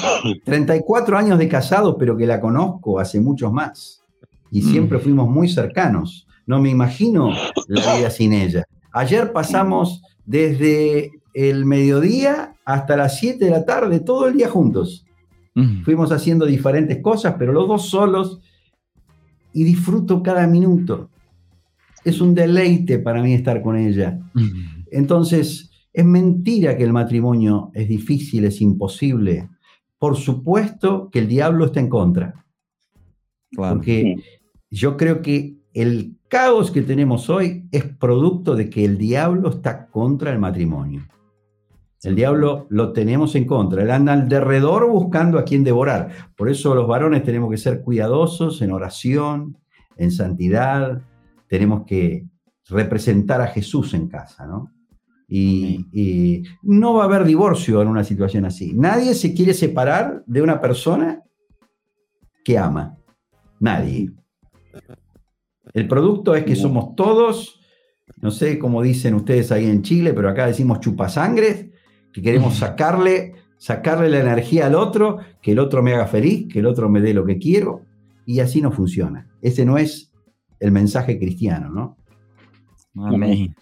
34 años de casado, pero que la conozco hace muchos más. Y siempre fuimos muy cercanos. No me imagino la vida sin ella. Ayer pasamos desde el mediodía hasta las 7 de la tarde, todo el día juntos. Fuimos haciendo diferentes cosas, pero los dos solos, y disfruto cada minuto. Es un deleite para mí estar con ella. Entonces, es mentira que el matrimonio es difícil, es imposible. Por supuesto que el diablo está en contra. Porque yo creo que el caos que tenemos hoy es producto de que el diablo está contra el matrimonio. El diablo lo tenemos en contra. Él anda alrededor buscando a quien devorar. Por eso los varones tenemos que ser cuidadosos en oración, en santidad. Tenemos que representar a Jesús en casa, ¿no? Y, y, no va a haber divorcio en una situación así. Nadie se quiere separar de una persona que ama. Nadie. El producto es que somos todos, no sé cómo dicen ustedes ahí en Chile, pero acá decimos chupasangres, que queremos sacarle, sacarle la energía al otro, que el otro me haga feliz, que el otro me dé lo que quiero, y así no funciona. Ese no es el mensaje cristiano, ¿no? Amém.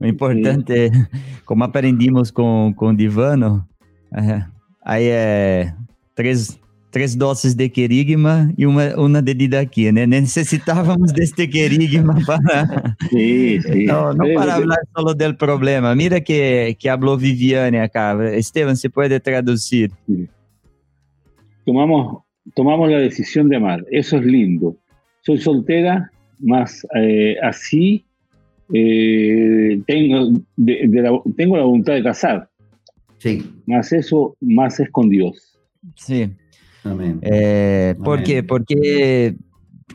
O importante, como aprendimos com o Divano, é, aí é três, três doses de querigma e uma, uma de didaquia, né? Necessitávamos deste querigma para... Sí, sí. Não Eh, para falar só do problema. Mira que, que hablou Viviane acá. Esteban, ¿se puede traducir? tomamos, tomamos la decisión de amar. Eso es lindo. Soy soltera, más eh, así eh, tengo, de- de la, tengo la voluntad de casar. Sí, Más eso, más es con Dios. Sim. Amén. É, por Amém. quê? Porque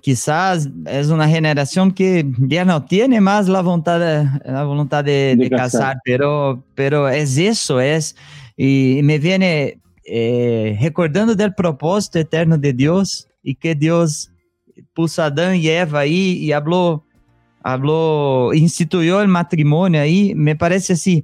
quizás é uma geração que já não tem mais a vontade, a vontade de, De de casar. casar, pero, pero é isso, é e me vem eh, recordando do propósito eterno de Deus e que Deus puso Adão e Eva aí e hablou, hablou, instituiu o matrimônio aí, me parece assim,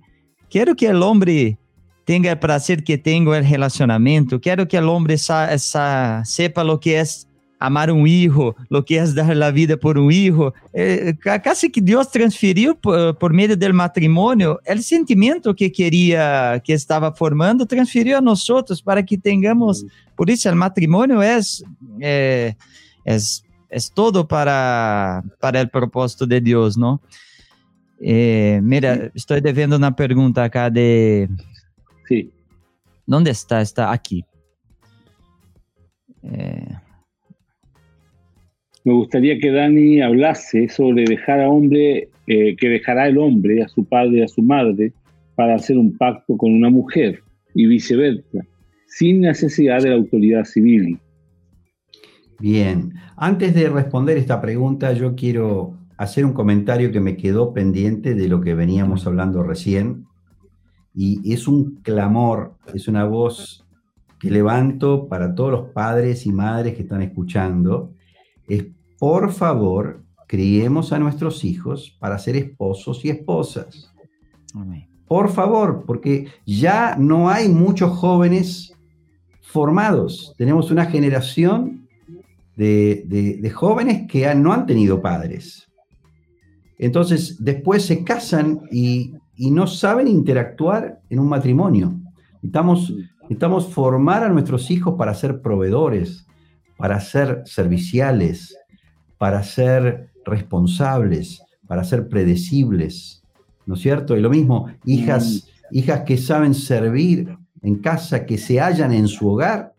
quero que o homem tenga el placer que tengo el relacionamiento. Quiero que el hombre sa- sa- sepa lo que es amar un hijo, lo que es dar la vida por un hijo. Eh, ca- casi que Dios transfirió por, por medio del matrimonio el sentimiento que quería, que estaba formando, transfirió a nosotros para que tengamos. Por eso el matrimonio es, eh, es, es todo para, para el propósito de Dios, ¿no? Eh, mira, estoy debiendo una pregunta acá de, Sí. ¿Dónde está? Está aquí. Eh, Me gustaría que Dani hablase sobre dejar a hombre, eh, que dejará el hombre a su padre y a su madre para hacer un pacto con una mujer y viceversa, sin necesidad de la autoridad civil. Bien, antes de responder esta pregunta, yo quiero hacer un comentario que me quedó pendiente de lo que veníamos hablando recién. Y es un clamor, es una voz que levanto para todos los padres y madres que están escuchando. Es, por favor, criemos a nuestros hijos para ser esposos y esposas. Por favor, porque ya no hay muchos jóvenes formados. Tenemos una generación de, de- de jóvenes que han- no han tenido padres. Entonces, después se casan y, y no saben interactuar en un matrimonio. Necesitamos, necesitamos formar a nuestros hijos para ser proveedores, para ser serviciales, para ser responsables, para ser predecibles. ¿no es cierto? Y lo mismo, hijas, hijas que saben servir en casa, que se hallan en su hogar,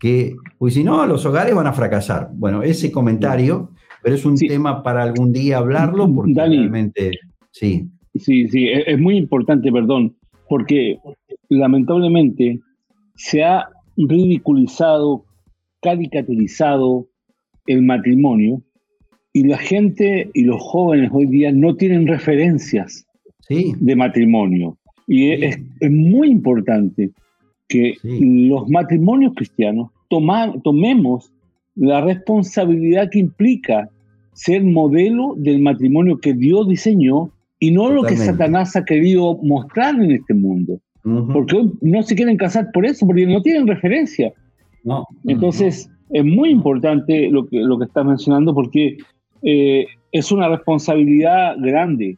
que, pues si no, los hogares van a fracasar. Bueno, ese comentario, pero es un Sí. tema para algún día hablarlo, porque Dani. realmente, sí, Sí, sí, es, es muy importante, perdón, porque lamentablemente se ha ridiculizado, caricaturizado el matrimonio y la gente y los jóvenes hoy día no tienen referencias sí, de matrimonio. Y Sí. es, es muy importante que Sí. los matrimonios cristianos toma- tomemos la responsabilidad que implica ser modelo del matrimonio que Dios diseñó y no lo que Totalmente. Satanás ha querido mostrar en este mundo. ujú, Porque hoy no se quieren casar por eso, porque no tienen referencia. no, Entonces, es muy importante lo que, lo que estás mencionando porque eh, es una responsabilidad grande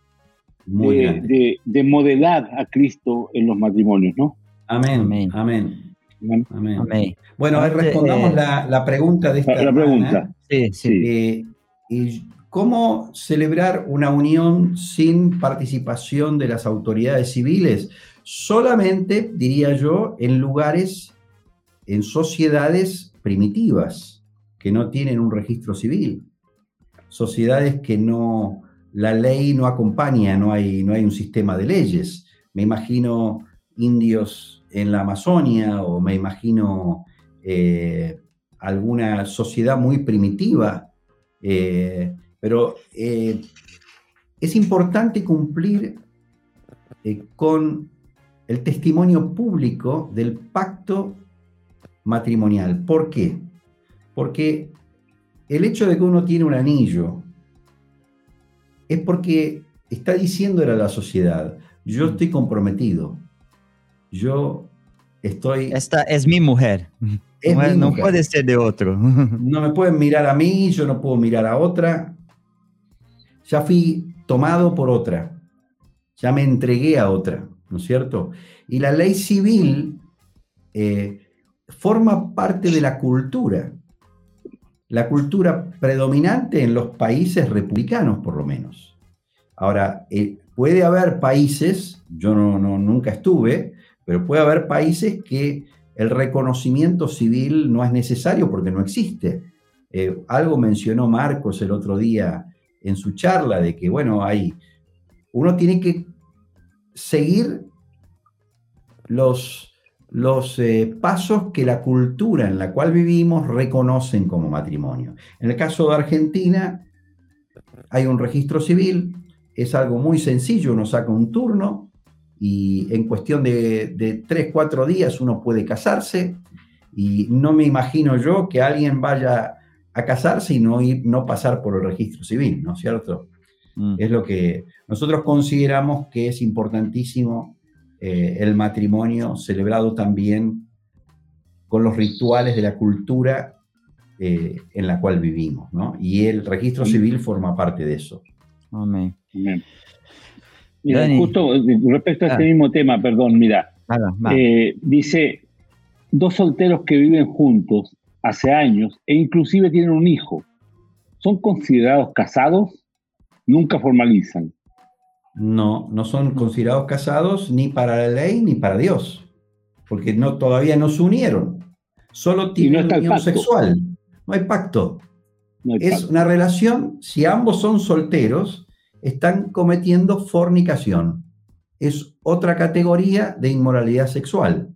muy de, grande. de- de modelar a Cristo en los matrimonios, ¿no? Amén, Amén. amén, amén. Amém. Bueno, respondamos eh, la, la pregunta de esta La, pregunta. Sí, sí. Sí. Eh, y ¿Cómo celebrar una unión sin participación de las autoridades civiles? Solamente, diría yo, en lugares, en sociedades primitivas, que no tienen un registro civil. Sociedades que no, la ley no acompaña, no hay, no hay un sistema de leyes. Me imagino indios en la Amazonia o me imagino eh, alguna sociedad muy primitiva eh, pero eh, es importante cumplir eh, con el testimonio público del pacto matrimonial. ¿Por qué? Porque el hecho de que uno tiene un anillo es porque está diciéndole a la sociedad, yo estoy comprometido. yo estoy... Esta es mi mujer. Es no, mi no mujer. puede ser de otro. No me pueden mirar a mí, yo no puedo mirar a otra. Ya fui tomado por otra. Ya me entregué a otra, ¿no es cierto? Y la ley civil eh, forma parte de la cultura. La cultura predominante en los países republicanos, por lo menos. Ahora, eh, puede haber países, yo no, nunca estuve, pero puede haber países que el reconocimiento civil no es necesario porque no existe. Eh, algo mencionó Marcos el otro día en su charla de que, bueno, hay, uno tiene que seguir los, los eh, pasos que la cultura en la cual vivimos reconocen como matrimonio. En el caso de Argentina, hay un registro civil, es algo muy sencillo, uno saca un turno y en cuestión de, de 3, 4 días uno puede casarse y no me imagino yo que alguien vaya a casarse y no, ir, no pasar por el registro civil, ¿no es cierto? Mm. Es lo que nosotros consideramos que es importantísimo eh, el matrimonio celebrado también con los rituales de la cultura eh, en la cual vivimos, ¿no? Y el registro civil forma parte de eso. Amén. Mira, Dani. justo eh, respecto a este Ah. mismo tema, perdón, mira, eh, dice, dos solteros que viven juntos hace años e inclusive tienen un hijo, ¿son considerados casados? Nunca formalizan. No, no son considerados casados ni para la ley ni para Dios, porque no, todavía no se unieron. Solo tienen el unión pacto. sexual. No hay pacto. No hay Es pacto. una relación, si ambos son solteros, están cometiendo fornicación. Es otra categoría de inmoralidad sexual.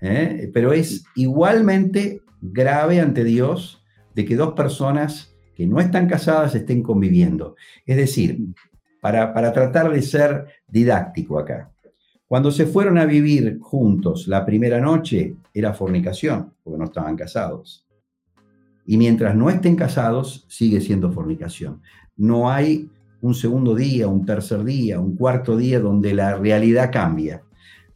¿Eh? Pero es igualmente grave ante Dios de que dos personas que no están casadas estén conviviendo. Es decir, para, para tratar de ser didáctico acá, cuando se fueron a vivir juntos la primera noche era fornicación, porque no estaban casados. Y mientras no estén casados, sigue siendo fornicación. No hay un segundo día, un tercer día, un cuarto día donde la realidad cambia.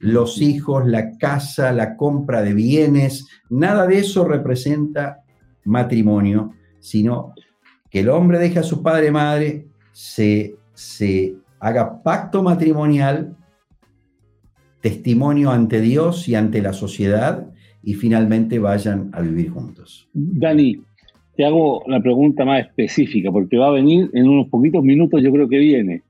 Los hijos, la casa, la compra de bienes, nada de eso representa matrimonio, sino que el hombre deje a su padre y madre, se, se haga pacto matrimonial, testimonio ante Dios y ante la sociedad, y finalmente vayan a vivir juntos. Dani, te hago la pregunta más específica, porque va a venir en unos poquitos minutos, yo creo que viene.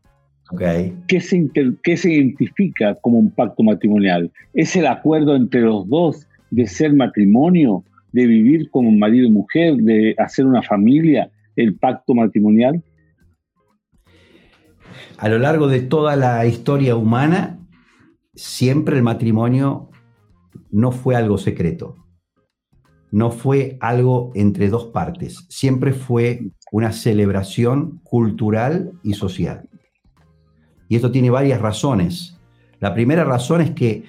¿Qué se, qué se identifica como un pacto matrimonial? ¿Es el acuerdo entre los dos de ser matrimonio, de vivir como marido y mujer, de hacer una familia, el pacto matrimonial? A lo largo de toda la historia humana, siempre el matrimonio no fue algo secreto, no fue algo entre dos partes, siempre fue una celebración cultural y social. Y esto tiene varias razones. La primera razón es que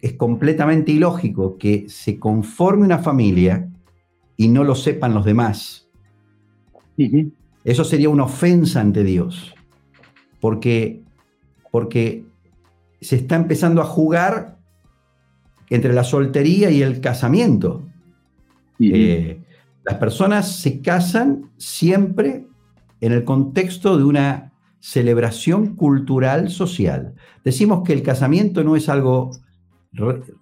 es completamente ilógico que se conforme una familia y no lo sepan los demás. Eso sería una ofensa ante Dios, porque, porque se está empezando a jugar entre la soltería y el casamiento. Eh, las personas se casan siempre en el contexto de una celebración cultural social. Decimos que el casamiento no es algo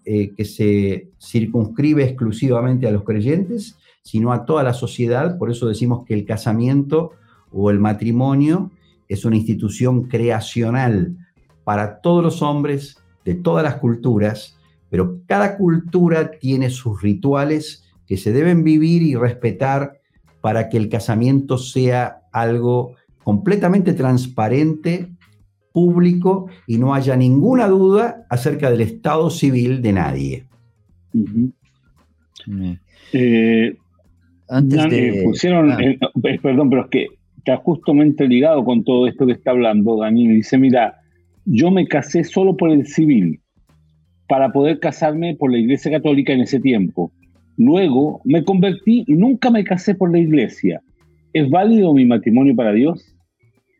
eh, que se circunscribe exclusivamente a los creyentes, sino a toda la sociedad. Por eso decimos que el casamiento o el matrimonio es una institución creacional para todos los hombres de todas las culturas, pero cada cultura tiene sus rituales que se deben vivir y respetar para que el casamiento sea algo completamente transparente, público y no haya ninguna duda acerca del estado civil de nadie. Eh, Antes de... pusieron, ah, eh, eh, perdón, pero es que está justamente ligado con todo esto que está hablando Dani. Me dice, mira, yo me casé solo por el civil, para poder casarme por la Iglesia Católica en ese tiempo. Luego me convertí y nunca me casé por la Iglesia. ¿Es válido mi matrimonio para Dios?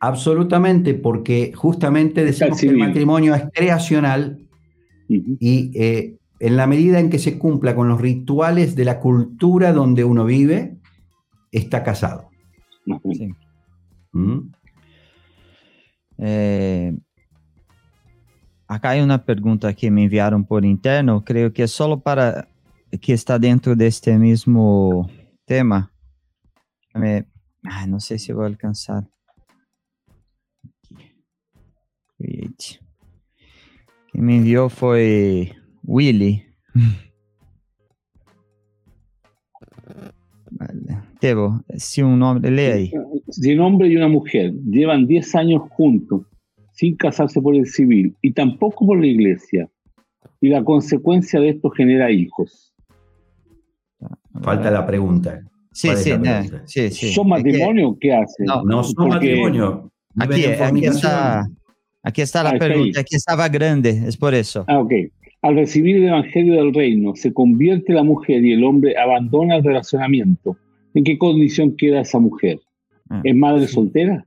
Absolutamente, porque justamente decimos que el matrimonio es creacional, Ujú. y eh, en la medida en que se cumpla con los rituales de la cultura donde uno vive, está casado. Sí. ¿Mm? É, acá hay una pregunta que me enviaron por interno, creo que es solo para que está dentro de este mismo tema. Me- ay, no sé si voy a alcanzar. Quien me envió fue Willy. Vale. Tebo, si un nombre, lee ahí. Si un hombre y una mujer llevan 10 años juntos sin casarse por el civil y tampoco por la iglesia, y la consecuencia de esto genera hijos, Falta la pregunta. Sí, ¿Cuál es sí, la no, pregunta? sí, sí. ¿son Es que- matrimonio? ¿Qué hacen? No, No son Porque- matrimonio. Aquí, aquí está, aquí está la Ah, pregunta, aquí estaba grande, es por eso. Ah, ok. Al recibir el evangelio del reino, se convierte la mujer y el hombre abandona el relacionamiento. ¿En qué condición queda esa mujer? Ah. ¿Es madre soltera?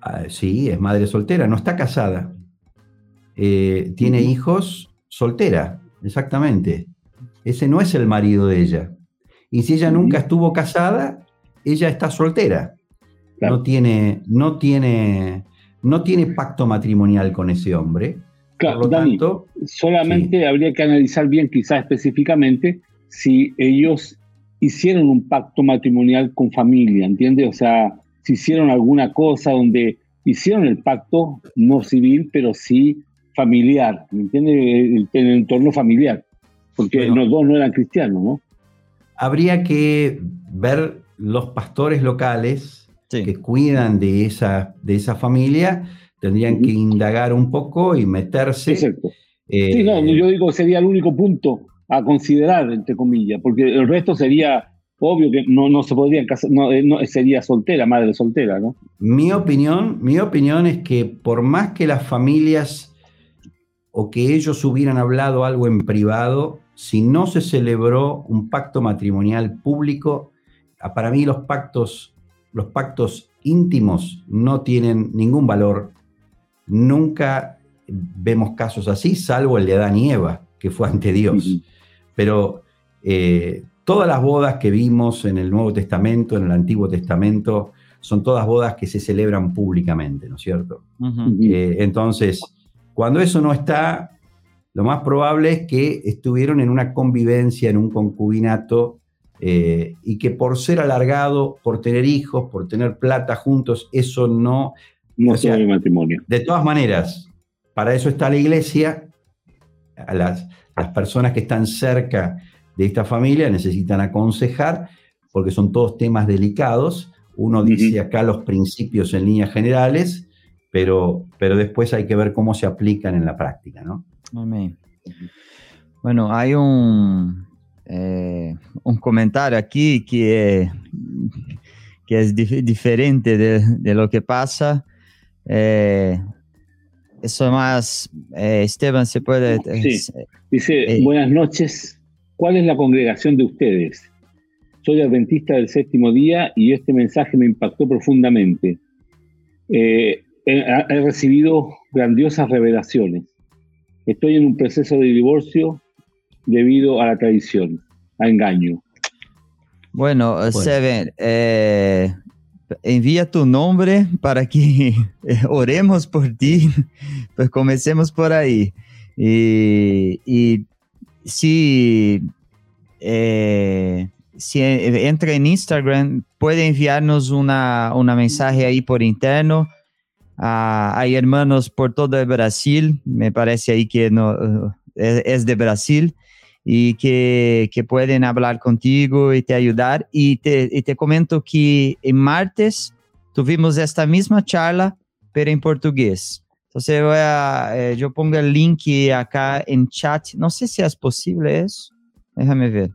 Ah, sí, es madre soltera, no está casada. Eh, tiene hijos soltera, exactamente. Ese no es el marido de ella. Y si ella nunca estuvo casada, ella está soltera. Claro. No tiene, no tiene, no tiene pacto matrimonial con ese hombre. Claro, Por lo Dani, tanto, solamente habría que analizar bien, quizás específicamente, si ellos hicieron un pacto matrimonial con familia, ¿entiendes? O sea, si hicieron alguna cosa donde hicieron el pacto no civil, pero sí familiar, ¿me entiendes? En el entorno familiar, porque Bueno. los dos no eran cristianos, ¿no? habría que ver los pastores locales Sí. que cuidan de esa, de esa familia, tendrían que indagar un poco y meterse. Exacto. eh, Sí, no, yo digo sería el único punto a considerar, entre comillas, porque el resto sería obvio que no, no se podrían casar, no, eh, no, sería soltera, madre soltera, ¿no? Mi opinión, mi opinión es que por más que las familias o que ellos hubieran hablado algo en privado, si no se celebró un pacto matrimonial público, para mí los pactos, los pactos íntimos no tienen ningún valor. Nunca vemos casos así, salvo el de Adán y Eva, que fue ante Dios. Pero eh, todas las bodas que vimos en el Nuevo Testamento, en el Antiguo Testamento, son todas bodas que se celebran públicamente, ¿no es cierto? Eh, entonces, cuando eso no está, lo más probable es que estuvieron en una convivencia, en un concubinato, eh, y que por ser alargado, por tener hijos, por tener plata juntos, eso no... no sea, sobre matrimonio. De todas maneras, para eso está la iglesia. A las, las personas que están cerca de esta familia necesitan aconsejar, porque son todos temas delicados. Uno dice acá los principios en líneas generales, pero, pero después hay que ver cómo se aplican en la práctica, ¿no? Amén. Bueno, hay un, eh, un comentario aquí que, que es dif- diferente de, de lo que pasa. Eh, eso más, eh, Esteban, se puede... Sí. Dice, Eh. buenas noches, ¿cuál es la congregación de ustedes? Soy adventista del séptimo día y este mensaje me impactó profundamente. Eh, he, he recibido grandiosas revelaciones. Estoy en un proceso de divorcio debido a la tradición, a engaño. Bueno, Seven, eh, envía tu nombre para que eh, oremos por ti. Pues comencemos por ahí. Y, y si, eh, si entra en Instagram, puede enviarnos una, una mensaje ahí por interno. Ah, hay hermanos por todo el Brasil, me parece ahí que no, es, es de Brasil y que, que, pueden hablar contigo y te ayudar. Y te, y te, comento que en martes tuvimos esta misma charla, pero en portugués. Entonces voy a, eh, yo pongo el link acá en chat. No sé si es posible eso. Déjame ver.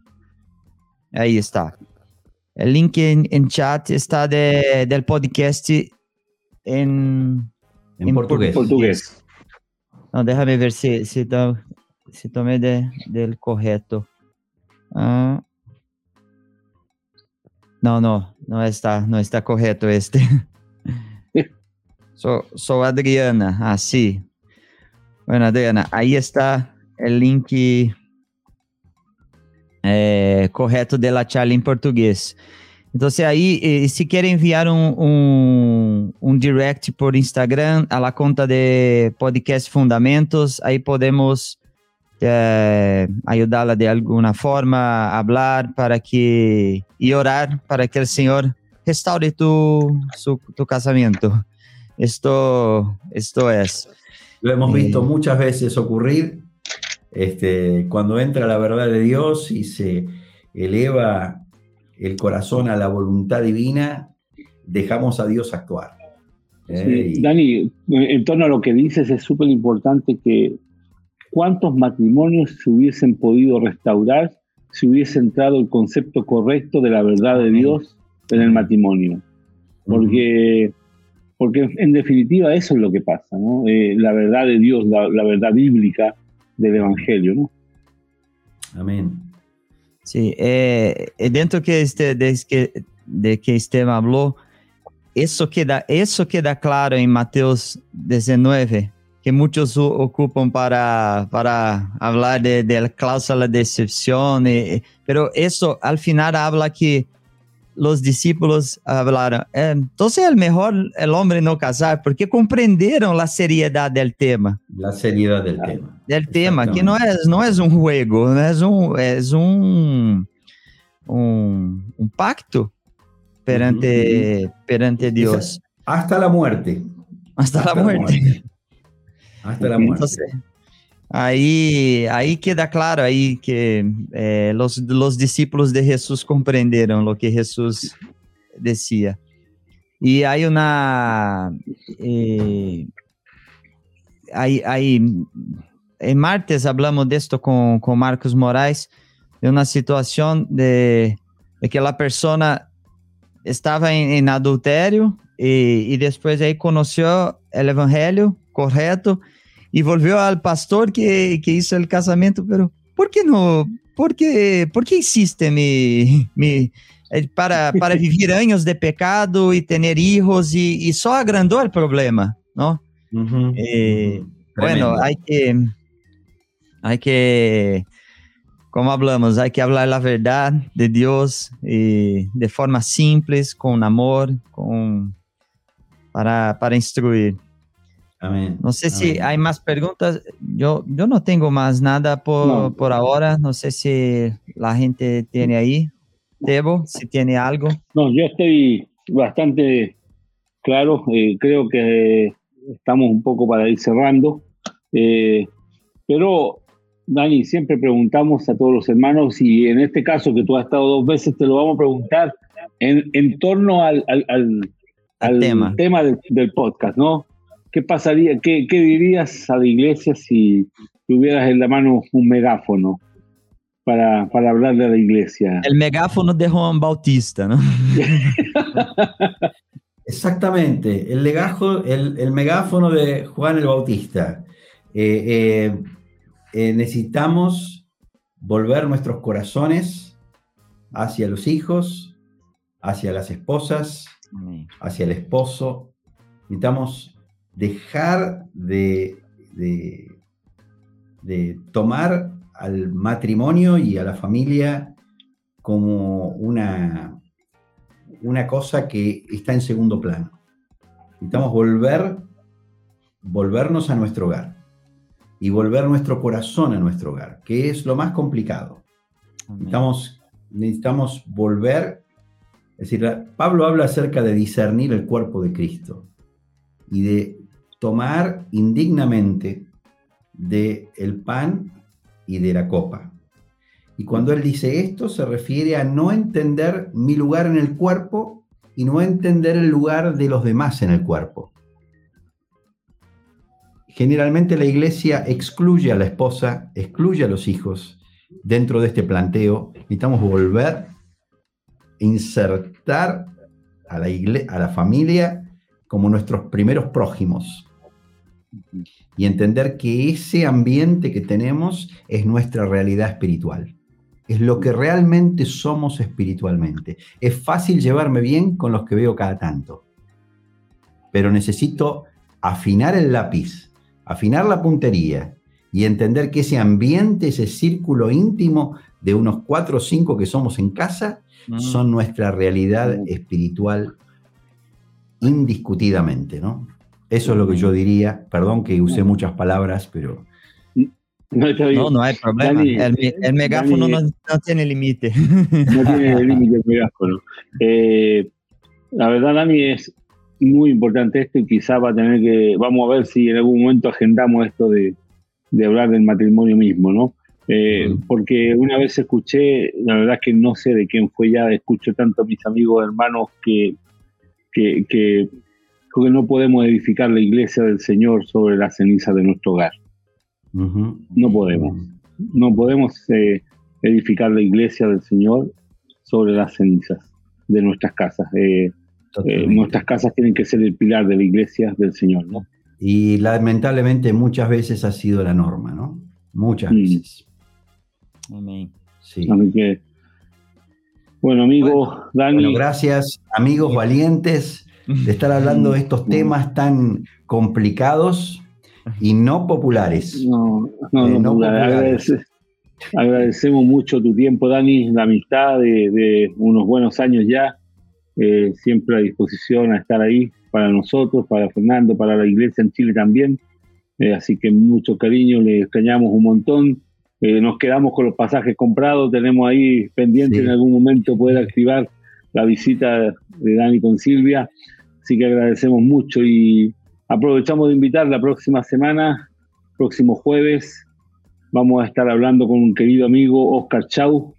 Ahí está. El link en, en chat está de, del podcast en, en, en portugués. portugués. No, déjame ver si, si, si tomé de, del correcto. Ah. No, no, no está, no está correcto este. Sou, sou Adriana, ah, sí. Bueno, Adriana, ahí está el link eh, correto de la charla em português. Então, aí, se quer enviar um, um, um, direct por Instagram a la conta de Podcast Fundamentos, aí podemos eh, ajudá-la de alguma forma a falar para que e orar para que o Senhor restaure tu, su, tu casamento. Esto, esto es. Lo hemos visto muchas veces ocurrir este, cuando entra la verdad de Dios y se eleva el corazón a la voluntad divina, dejamos a Dios actuar. ¿eh? Dani, en torno a lo que dices, es súper importante que cuántos matrimonios se hubiesen podido restaurar si hubiese entrado el concepto correcto de la verdad de Dios en el matrimonio. Porque, porque en definitiva eso es lo que pasa, ¿no? Eh, la verdad de Dios, la, la verdad bíblica, del Evangelio, ¿no? Amén. Sí, eh, eh, dentro que este, de, que, de que Esteban habló, eso queda, eso queda claro en Mateos 19, que muchos ocupan para, para hablar de, de la cláusula de excepción, eh, pero eso al final habla que los discípulos hablaron, eh, entonces es mejor el hombre no casar, porque comprendieron la seriedad del tema. La seriedad del tema. Del tema, que no es, no es un juego, no es un, es un, un, un pacto perante, uh -huh. perante Dios. Hasta la muerte. Hasta, Hasta la, muerte. la, muerte. Hasta la muerte. Entonces, Aí, aí queda claro aí que eh, los, los discípulos de Jesus compreenderam o que Jesus decía. E aí uma eh, aí, aí em martes hablamos disto com com Marcos Moraes de uma situação de, de que a pessoa estava em, em adultério e, e depois aí conheceu o evangelho correto y volvió al pastor que, que hizo el casamiento, pero ¿por qué no? ¿Por qué, por qué hiciste mi, mi, eh, para, para vivir años de pecado y tener hijos y, y só agrandó el problema, ¿no? Uh -huh, eh. Bueno, hay que, hay que, como hablamos, hay que hablar la verdad de Dios y de forma simples, con amor, con, para, para instruir. Amén. No sé Amén. si hay más preguntas. Yo, yo no tengo más nada por, no. por ahora. No sé si la gente tiene ahí. Debo, si tiene algo. No, yo estoy bastante claro. Eh, creo que estamos un poco para ir cerrando. Eh, pero, Dani, siempre preguntamos a todos los hermanos y en este caso que tú has estado dos veces, te lo vamos a preguntar en, en torno al, al, al, al tema, tema del, del podcast, ¿no? ¿Qué pasaría, qué, qué, dirías a la iglesia si tuvieras en la mano un megáfono para, para hablarle a la iglesia? El megáfono de Juan Bautista, ¿no? Exactamente, el, legajo, el, el, megáfono de Juan el Bautista. Eh, eh, eh, necesitamos volver nuestros corazones hacia los hijos, hacia las esposas, hacia el esposo. Necesitamos dejar de, de, de, tomar al matrimonio y a la familia como una, una cosa que está en segundo plano. Necesitamos volver, volvernos a nuestro hogar y volver nuestro corazón a nuestro hogar, que es lo más complicado. Necesitamos, necesitamos volver, es decir, Pablo habla acerca de discernir el cuerpo de Cristo y de tomar indignamente del el pan y de la copa. Y cuando él dice esto, se refiere a no entender mi lugar en el cuerpo y no entender el lugar de los demás en el cuerpo. Generalmente la iglesia excluye a la esposa, excluye a los hijos dentro de este planteo. Necesitamos volver insertar a la, a la familia como nuestros primeros prójimos y entender que ese ambiente que tenemos es nuestra realidad espiritual. Es lo que realmente somos espiritualmente. Es fácil llevarme bien con los que veo cada tanto, pero necesito afinar el lápiz, afinar la puntería y entender que ese ambiente, ese círculo íntimo de unos cuatro o cinco que somos en casa, Mm. son nuestra realidad espiritual indiscutidamente, ¿no? Eso es lo que yo diría. Perdón que usé muchas palabras, pero No, está bien. No, no hay problema. Dani, el, megáfono Dani- no, no tiene límite. no tiene límite el megáfono. Eh, la verdad, Dani, es muy importante esto y quizá va a tener que, vamos a ver si en algún momento agendamos esto de, de hablar del matrimonio mismo, ¿no? Eh, Mm. Porque una vez escuché, la verdad es que no sé de quién fue ya, escucho tanto a mis amigos, hermanos, que, que, que, que no podemos edificar la iglesia del Señor sobre las cenizas de nuestro hogar. No podemos. No podemos eh, edificar la iglesia del Señor sobre las cenizas de nuestras casas. Eh, eh, nuestras casas tienen que ser el pilar de la iglesia del Señor, ¿no? Y lamentablemente muchas veces ha sido la norma, ¿no? Muchas Mm. veces. Amén. Sí. Así que, bueno, amigos, Dani, Bueno, gracias, amigos valientes, de estar hablando de estos temas tan complicados y no populares. no, no, eh, no, populares. agradece- agradecemos mucho tu tiempo, Dani, la amistad de, de unos buenos años ya, eh, siempre a disposición a estar ahí para nosotros, para Fernando, para la iglesia en Chile también. Eh, así que mucho cariño, le extrañamos un montón. Nos quedamos con los pasajes comprados, tenemos ahí pendiente Sí. en algún momento poder activar la visita de Dani con Silvia. Así que agradecemos mucho y aprovechamos de invitar la próxima semana, próximo jueves, vamos a estar hablando con un querido amigo, Oscar Chau,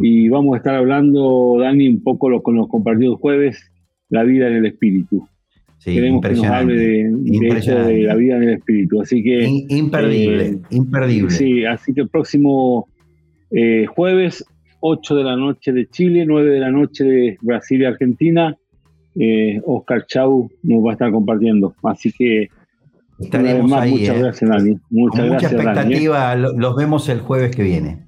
y vamos a estar hablando, Dani, un poco lo que nos compartió el jueves, la vida en el espíritu. Sí, Queremos que nos hable de, de eso, de la vida en el espíritu. Así que... In- Imperdible, eh, imperdible. Sí, así que el próximo eh, jueves, 8 de la noche de Chile, 9 de la noche de Brasil y Argentina, eh, Oscar Chau nos va a estar compartiendo. Así que, Estaremos más, ahí. muchas ¿eh? gracias, Dani. Muchas Con mucha Dani. ¿eh? expectativa, lo- los vemos el jueves que viene.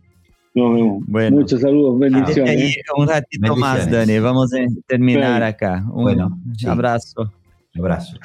Nos vemos. Bueno. Muchos saludos, Quédate bendiciones. ahí un ratito más. Dani. Vamos a terminar Sí. acá. Un Bueno, sí. abrazo. Un abrazo.